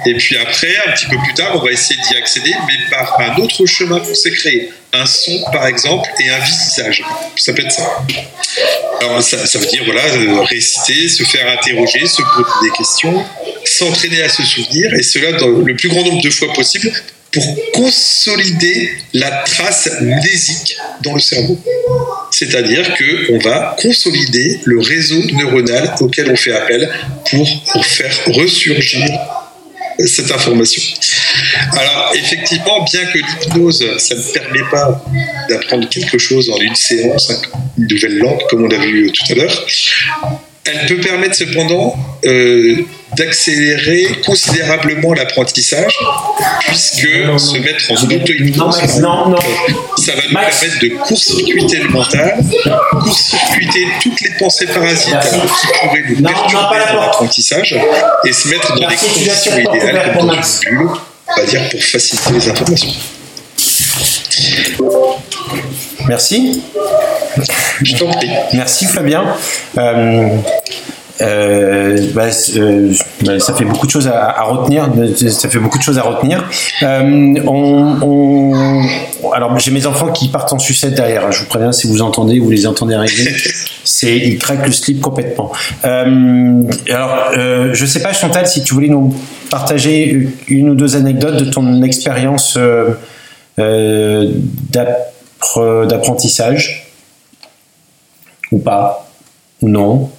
Et puis après, un petit peu plus tard, on va essayer d'y accéder, mais par un autre chemin qu'on s'est créé. Un son, par exemple, et un visage. Ça peut être ça. Ça, veut dire, voilà, réciter, se faire interroger, se poser des questions, s'entraîner à se souvenir, et cela le plus grand nombre de fois possible pour consolider la trace mnésique dans le cerveau. C'est-à-dire qu'on va consolider le réseau neuronal auquel on fait appel pour faire ressurgir cette information. Alors, effectivement, bien que l'hypnose, ça ne permet pas d'apprendre quelque chose en une séance, une nouvelle langue, comme on l'a vu tout à l'heure, elle peut permettre cependant euh, d'accélérer considérablement l'apprentissage, puisque se mettre en auto-hypnose, ça va nous permettre de court-circuiter le mental, court-circuiter toutes les pensées parasitaires qui pourraient nous perturber l'apprentissage, et se mettre dans des conditions idéales, comme dans une bulle, on va dire pour faciliter les informations. Merci. Je t'en prie. Merci Fabien. Euh, euh, bah, euh, bah, ça fait beaucoup de choses à, retenir. Ça fait beaucoup de choses à retenir. Euh, on, alors j'ai mes enfants qui partent en sucette derrière. Je vous préviens si vous entendez, vous les entendez arriver. C'est ils craquent le slip complètement. Alors je sais pas Chantal si tu voulais nous partager une ou deux anecdotes de ton expérience d'apprentissage ou pas ou non.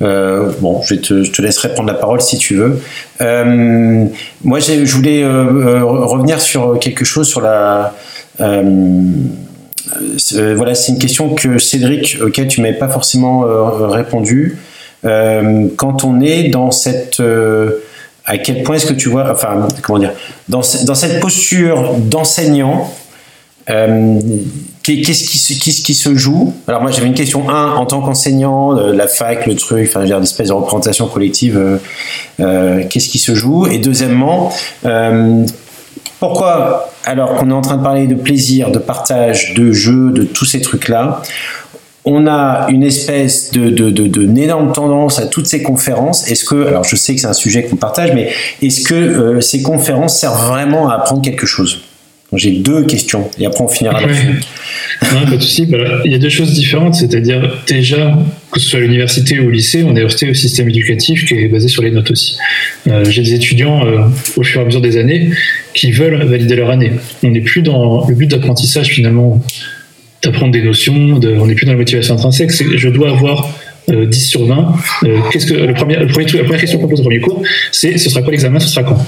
Euh, bon, je, te, laisserai prendre la parole si tu veux. Euh, moi, je voulais euh, revenir sur quelque chose sur la. Voilà, c'est une question que Cédric, auquel tu m'avais pas forcément répondu. quand on est dans cette à quel point est-ce que tu vois, enfin, comment dire, dans, cette posture d'enseignant, Qu'est-ce qui, se, joue? Alors moi j'avais une question un en tant qu'enseignant, euh, la fac, le truc, enfin j'ai une espèce de représentation collective. Euh, euh, Qu'est-ce qui se joue? Et deuxièmement, pourquoi alors qu'on est en train de parler de plaisir, de partage, de jeu, de tous ces trucs là, on a une espèce de, tendance à toutes ces conférences? Est-ce que, alors je sais que c'est un sujet qu'on partage, mais est-ce que ces conférences servent vraiment à apprendre quelque chose? J'ai deux questions et après on finira là-dessus. Non, pas de souci. il y a deux choses différentes, c'est-à-dire déjà que ce soit à l'université ou au lycée, on est resté au système éducatif qui est basé sur les notes aussi. Euh, j'ai des étudiants euh, au fur et à mesure des années qui veulent valider leur année. On n'est plus dans le but d'apprentissage finalement, d'apprendre des notions, on n'est plus dans la motivation intrinsèque. Je dois avoir euh, 10 sur 20. Euh, qu'est-ce que le premier, la première question qu'on pose au premier cours, c'est ce sera quoi l'examen, ce sera quand?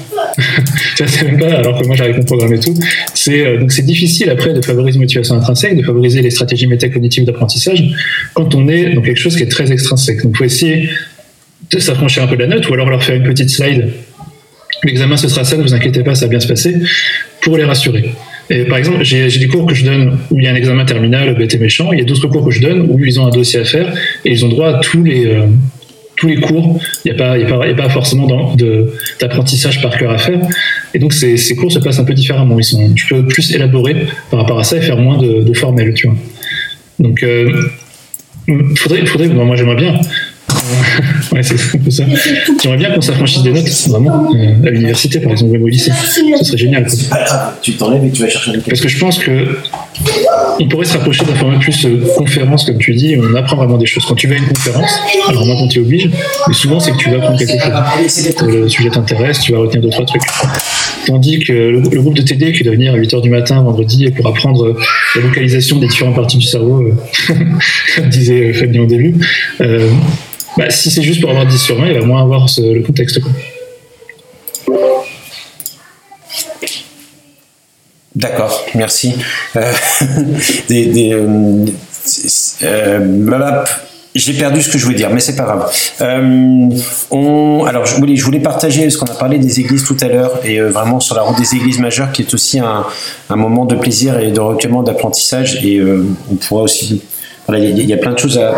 <laughs> Sais même pas, alors que moi j'arrive à programmer tout. C'est euh, donc c'est difficile après de favoriser une motivation intrinsèque, de favoriser les stratégies métacognitives d'apprentissage quand on est dans quelque chose qui est très extrinsèque. Donc il faut essayer de s'affranchir un peu de la note, ou alors leur faire une petite slide l'examen ce sera ça, ne vous inquiétez pas, ça va bien se passer, pour les rassurer. Par exemple, j'ai des cours que je donne où il y a un examen terminal, bête et méchant, il y a d'autres cours que je donne où ils ont un dossier à faire et ils ont droit à tous les, euh, tous les cours. Il n'y a, y a, pas forcément d'apprentissage par cœur à faire. Et donc ces, cours se passent un peu différemment. Ils sont, tu peux plus élaborer par rapport à ça et faire moins de, de formel, tu. Donc, euh, faudrait, faudrait, moi j'aimerais bien <laughs> ouais, c'est ça. J'aimerais bien qu'on s'affranchisse des notes, vraiment, euh, à l'université, par exemple, ou au lycée. Ce serait génial. C'est pas grave, tu t'enlèves et tu vas chercher un Parce que je pense que on pourrait se rapprocher d'un format plus euh, conférence, comme tu dis, on apprend vraiment des choses. Quand tu vas à une conférence, alors moi, quand tu oblige, mais souvent, c'est que tu vas apprendre quelque chose. Le sujet t'intéresse, tu vas retenir deux, trois trucs. Tandis que le, groupe de TD qui doit venir à 8h du matin, vendredi, pour apprendre la localisation des différentes parties du cerveau, euh, <laughs> comme disait Fabien au début, euh, bah, si c'est juste pour avoir 10 sur 20, il va moins avoir le contexte. D'accord, merci. Euh, <laughs> euh, euh, j'ai perdu ce que je voulais dire, mais c'est pas grave. alors, je voulais, partager ce qu'on a parlé des églises tout à l'heure et vraiment sur la route des églises majeures, qui est aussi un, un moment de plaisir et de recueillement d'apprentissage. Et on pourrait aussi il y, a plein de choses à,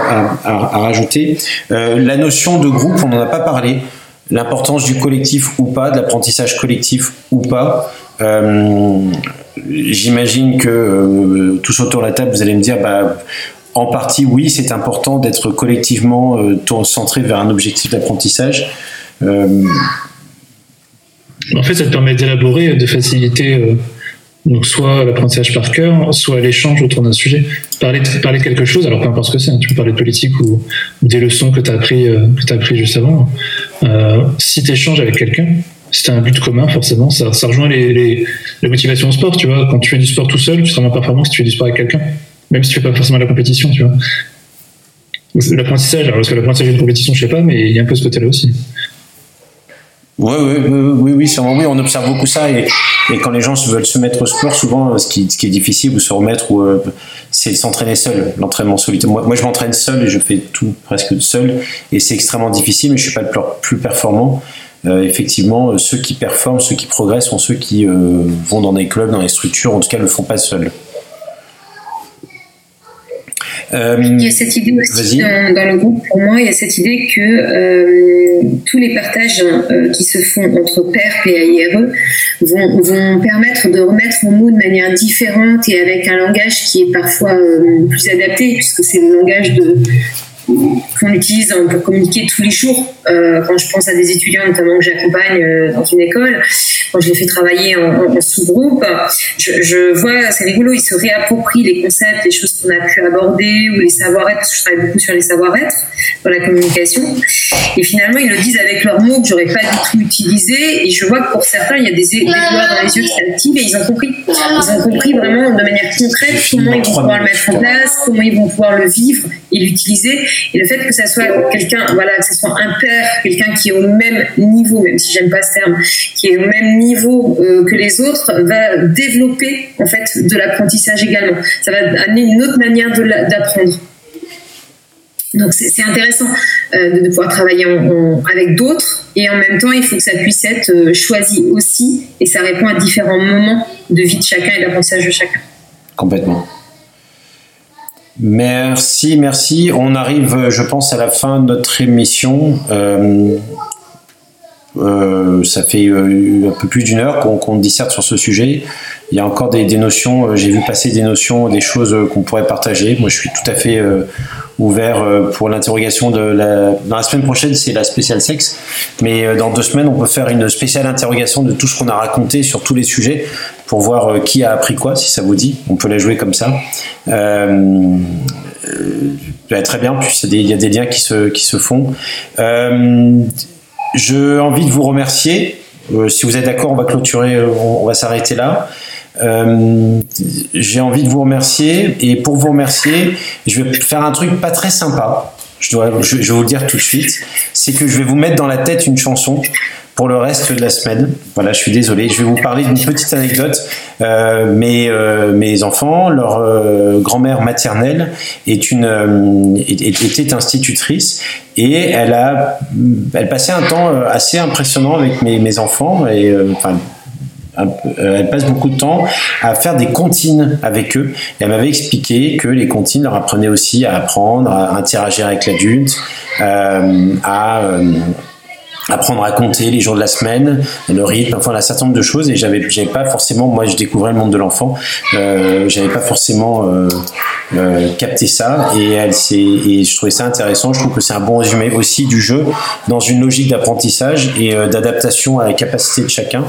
rajouter. Euh, la notion de groupe, on n'en a pas parlé. L'importance du collectif ou pas, de l'apprentissage collectif ou pas. Euh, j'imagine que euh, tous autour de la table, vous allez me dire, bah, en partie, oui, c'est important d'être collectivement centré vers un objectif d'apprentissage. En fait, ça te permet d'élaborer, de faciliter donc soit l'apprentissage par cœur, soit l'échange autour d'un sujet. Parler de, quelque chose, alors peu importe ce que c'est, hein, tu peux parler de politique ou, des leçons que tu as appris, euh, appris juste avant. Euh, si tu échanges avec quelqu'un, as un but commun, forcément, ça, rejoint les, les, motivations au sport. Tu vois, quand tu fais du sport tout seul, tu seras moins performant si tu fais du sport avec quelqu'un, même si tu fais pas forcément la compétition. Tu vois. L'apprentissage, alors parce que l'apprentissage de compétition, je sais pas, mais il y a un peu ce côté-là aussi. Oui, oui, oui, oui, sûrement oui. On observe beaucoup ça et, quand les gens veulent se mettre au sport, souvent, ce qui, ce qui est difficile ou se remettre, ou euh, c'est s'entraîner seul, l'entraînement solitaire. Moi, je m'entraîne seul et je fais tout presque seul et c'est extrêmement difficile, mais je suis pas le plus performant. Euh, effectivement, ceux qui performent, ceux qui progressent sont ceux qui euh, vont dans des clubs, dans les structures, en tout cas, ne le font pas seuls. Euh, il y a cette idée aussi dans, dans, le groupe, pour moi, il y a cette idée que euh, tous les partages euh, qui se font entre PERP et AIRE vont, vont, permettre de remettre en mots de manière différente et avec un langage qui est parfois plus adapté, puisque c'est le langage de, qu'on utilise pour communiquer tous les jours. Euh, quand je pense à des étudiants, notamment que j'accompagne euh, dans une école, quand je les fais travailler en, sous-groupe, je, je, vois, c'est rigolo, ils se réapproprient les concepts, les choses qu'on a pu aborder ou les savoir-être, parce que je travaille beaucoup sur les savoir-être dans la communication. Et finalement, ils le disent avec leurs mots que j'aurais pas du tout utilisé. Et je vois que pour certains, il y a des, des dans les yeux qui s'activent et ils ont compris. Ils ont compris vraiment de manière concrète comment ils vont pouvoir le mettre en place, comment ils vont pouvoir le vivre et l'utiliser. Et le fait que ça soit quelqu'un, voilà, que ce soit un père, quelqu'un qui est au même niveau, même si j'aime pas ce terme, qui est au même niveau euh, que les autres, va développer en fait de l'apprentissage également. Ça va amener une autre manière d'apprendre. Donc c'est intéressant euh, de, pouvoir travailler avec d'autres et en même temps il faut que ça puisse être euh, choisi aussi et ça répond à différents moments de vie de chacun et d'apprentissage de chacun. Complètement. Merci, merci. On arrive, je pense, à la fin de notre émission. Euh, euh, ça fait euh, un peu plus d'une heure qu'on disserte sur ce sujet. Il y a encore des, notions, j'ai vu passer des notions, des choses qu'on pourrait partager. Moi, je suis tout à fait ouvert pour l'interrogation de la. Dans la semaine prochaine, c'est la spéciale sexe, mais dans deux semaines, on peut faire une spéciale interrogation de tout ce qu'on a raconté sur tous les sujets pour voir euh, qui a appris quoi, si ça vous dit. On peut la jouer comme ça. Euh, euh très bien, il y a des liens qui se, qui se font. Euh, J'ai envie de vous remercier. Euh, si vous êtes d'accord, on va clôturer, on, va s'arrêter là. Euh, J'ai envie de vous remercier et pour vous remercier, je vais faire un truc pas très sympa. Je, dois, je vais vous le dire tout de suite. C'est que je vais vous mettre dans la tête une chanson pour le reste de la semaine. Voilà, je suis désolé. Je vais vous parler d'une petite anecdote. Euh, mes, euh, mes enfants, leur euh, grand-mère maternelle était institutrice et elle a, elle passait un temps assez impressionnant avec mes, mes enfants et elle passe beaucoup de temps à faire des comptines avec eux. Et elle m'avait expliqué que les comptines leur apprenaient aussi à apprendre, à interagir avec l'adulte, à apprendre à compter les jours de la semaine, le rythme, enfin un certain nombre de choses. Et j'avais, j'avais pas forcément, moi, je découvrais le monde de l'enfant, euh, j'avais pas forcément euh, euh, capté ça. Et je trouvais ça intéressant. Je trouve que c'est un bon résumé aussi du jeu dans une logique d'apprentissage et euh, d'adaptation à la capacité de chacun.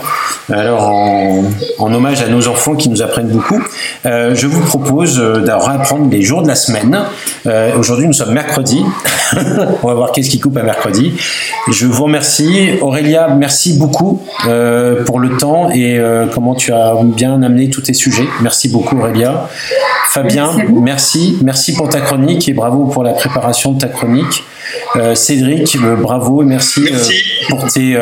Alors, en, en, hommage à nos enfants qui nous apprennent beaucoup, je vous propose de réapprendre les jours de la semaine. Aujourd'hui, nous sommes mercredi. <laughs> On va voir qu'est-ce qui coupe à mercredi. Je vous remercie Merci. Aurélia, merci beaucoup euh, pour le temps et euh, comment tu as bien amené tous tes sujets. Merci beaucoup Aurélia. Fabien, merci. Merci pour ta chronique et bravo pour la préparation de ta chronique. Euh, Cédric, bravo et merci, pour tes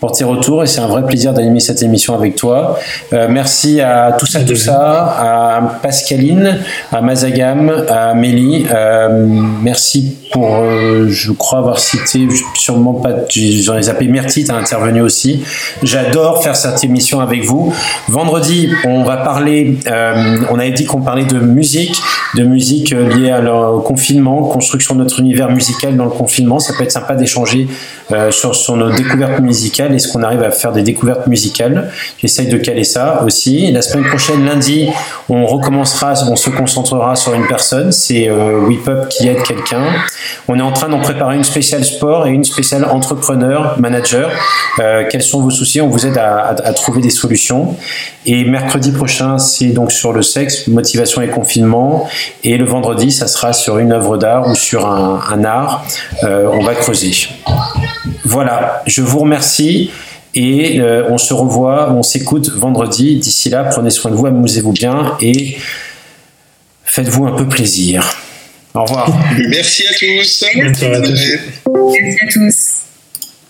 pour tes retours et c'est un vrai plaisir d'animer cette émission avec toi. Euh, merci à tout ça, tout ça, à Pascaline, à Mazagam, à Mélie. Euh, merci pour, euh, je crois avoir cité, sûrement pas, j'en ai zappé, Mertit a intervenu aussi. J'adore faire cette émission avec vous. Vendredi, on va parler, euh, on avait dit qu'on parlait de musique, de musique liée à leur confinement, construction de notre univers musical dans le confinement. Ça peut être sympa d'échanger euh, sur, sur nos découvertes musicales. Est-ce qu'on arrive à faire des découvertes musicales? J'essaye de caler ça aussi. La semaine prochaine, lundi, on recommencera, on se concentrera sur une personne. C'est euh, Whip qui aide quelqu'un. On est en train d'en préparer une spéciale sport et une spéciale entrepreneur, manager. Euh, quels sont vos soucis? On vous aide à, trouver des solutions. Et mercredi prochain, c'est donc sur le sexe, motivation et confinement. Et le vendredi, ça sera sur une œuvre d'art ou sur un, un art. Euh, on va creuser. Voilà, je vous remercie et euh, on se revoit, on s'écoute vendredi. D'ici là, prenez soin de vous, amusez-vous bien et faites-vous un peu plaisir. Au revoir. Merci à tous. Merci à tous. Merci à tous.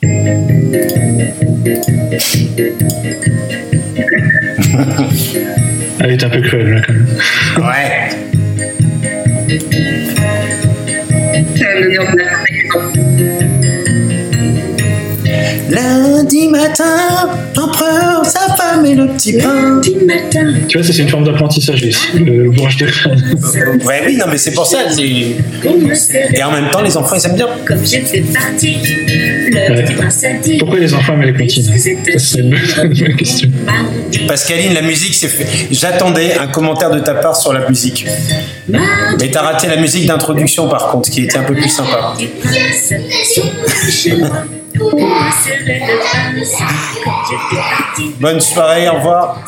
<laughs> Elle est un peu cruelle là quand même. Ouais. Matin, l'empereur, sa femme et le petit pain. Matin. Tu vois, ça c'est une forme d'apprentissage, le bourrage de <laughs> Ouais, oui, non, mais c'est pour ça. Et en même temps, les enfants, ils aiment bien. Comme je fais partie, ouais. Pourquoi les enfants aiment les comptines c'est une <laughs> bonne question. Pascaline, la musique, c'est fait. J'attendais un commentaire de ta part sur la musique. Mais t'as raté la musique d'introduction, par contre, qui était un peu plus sympa. Bonne soirée, au revoir.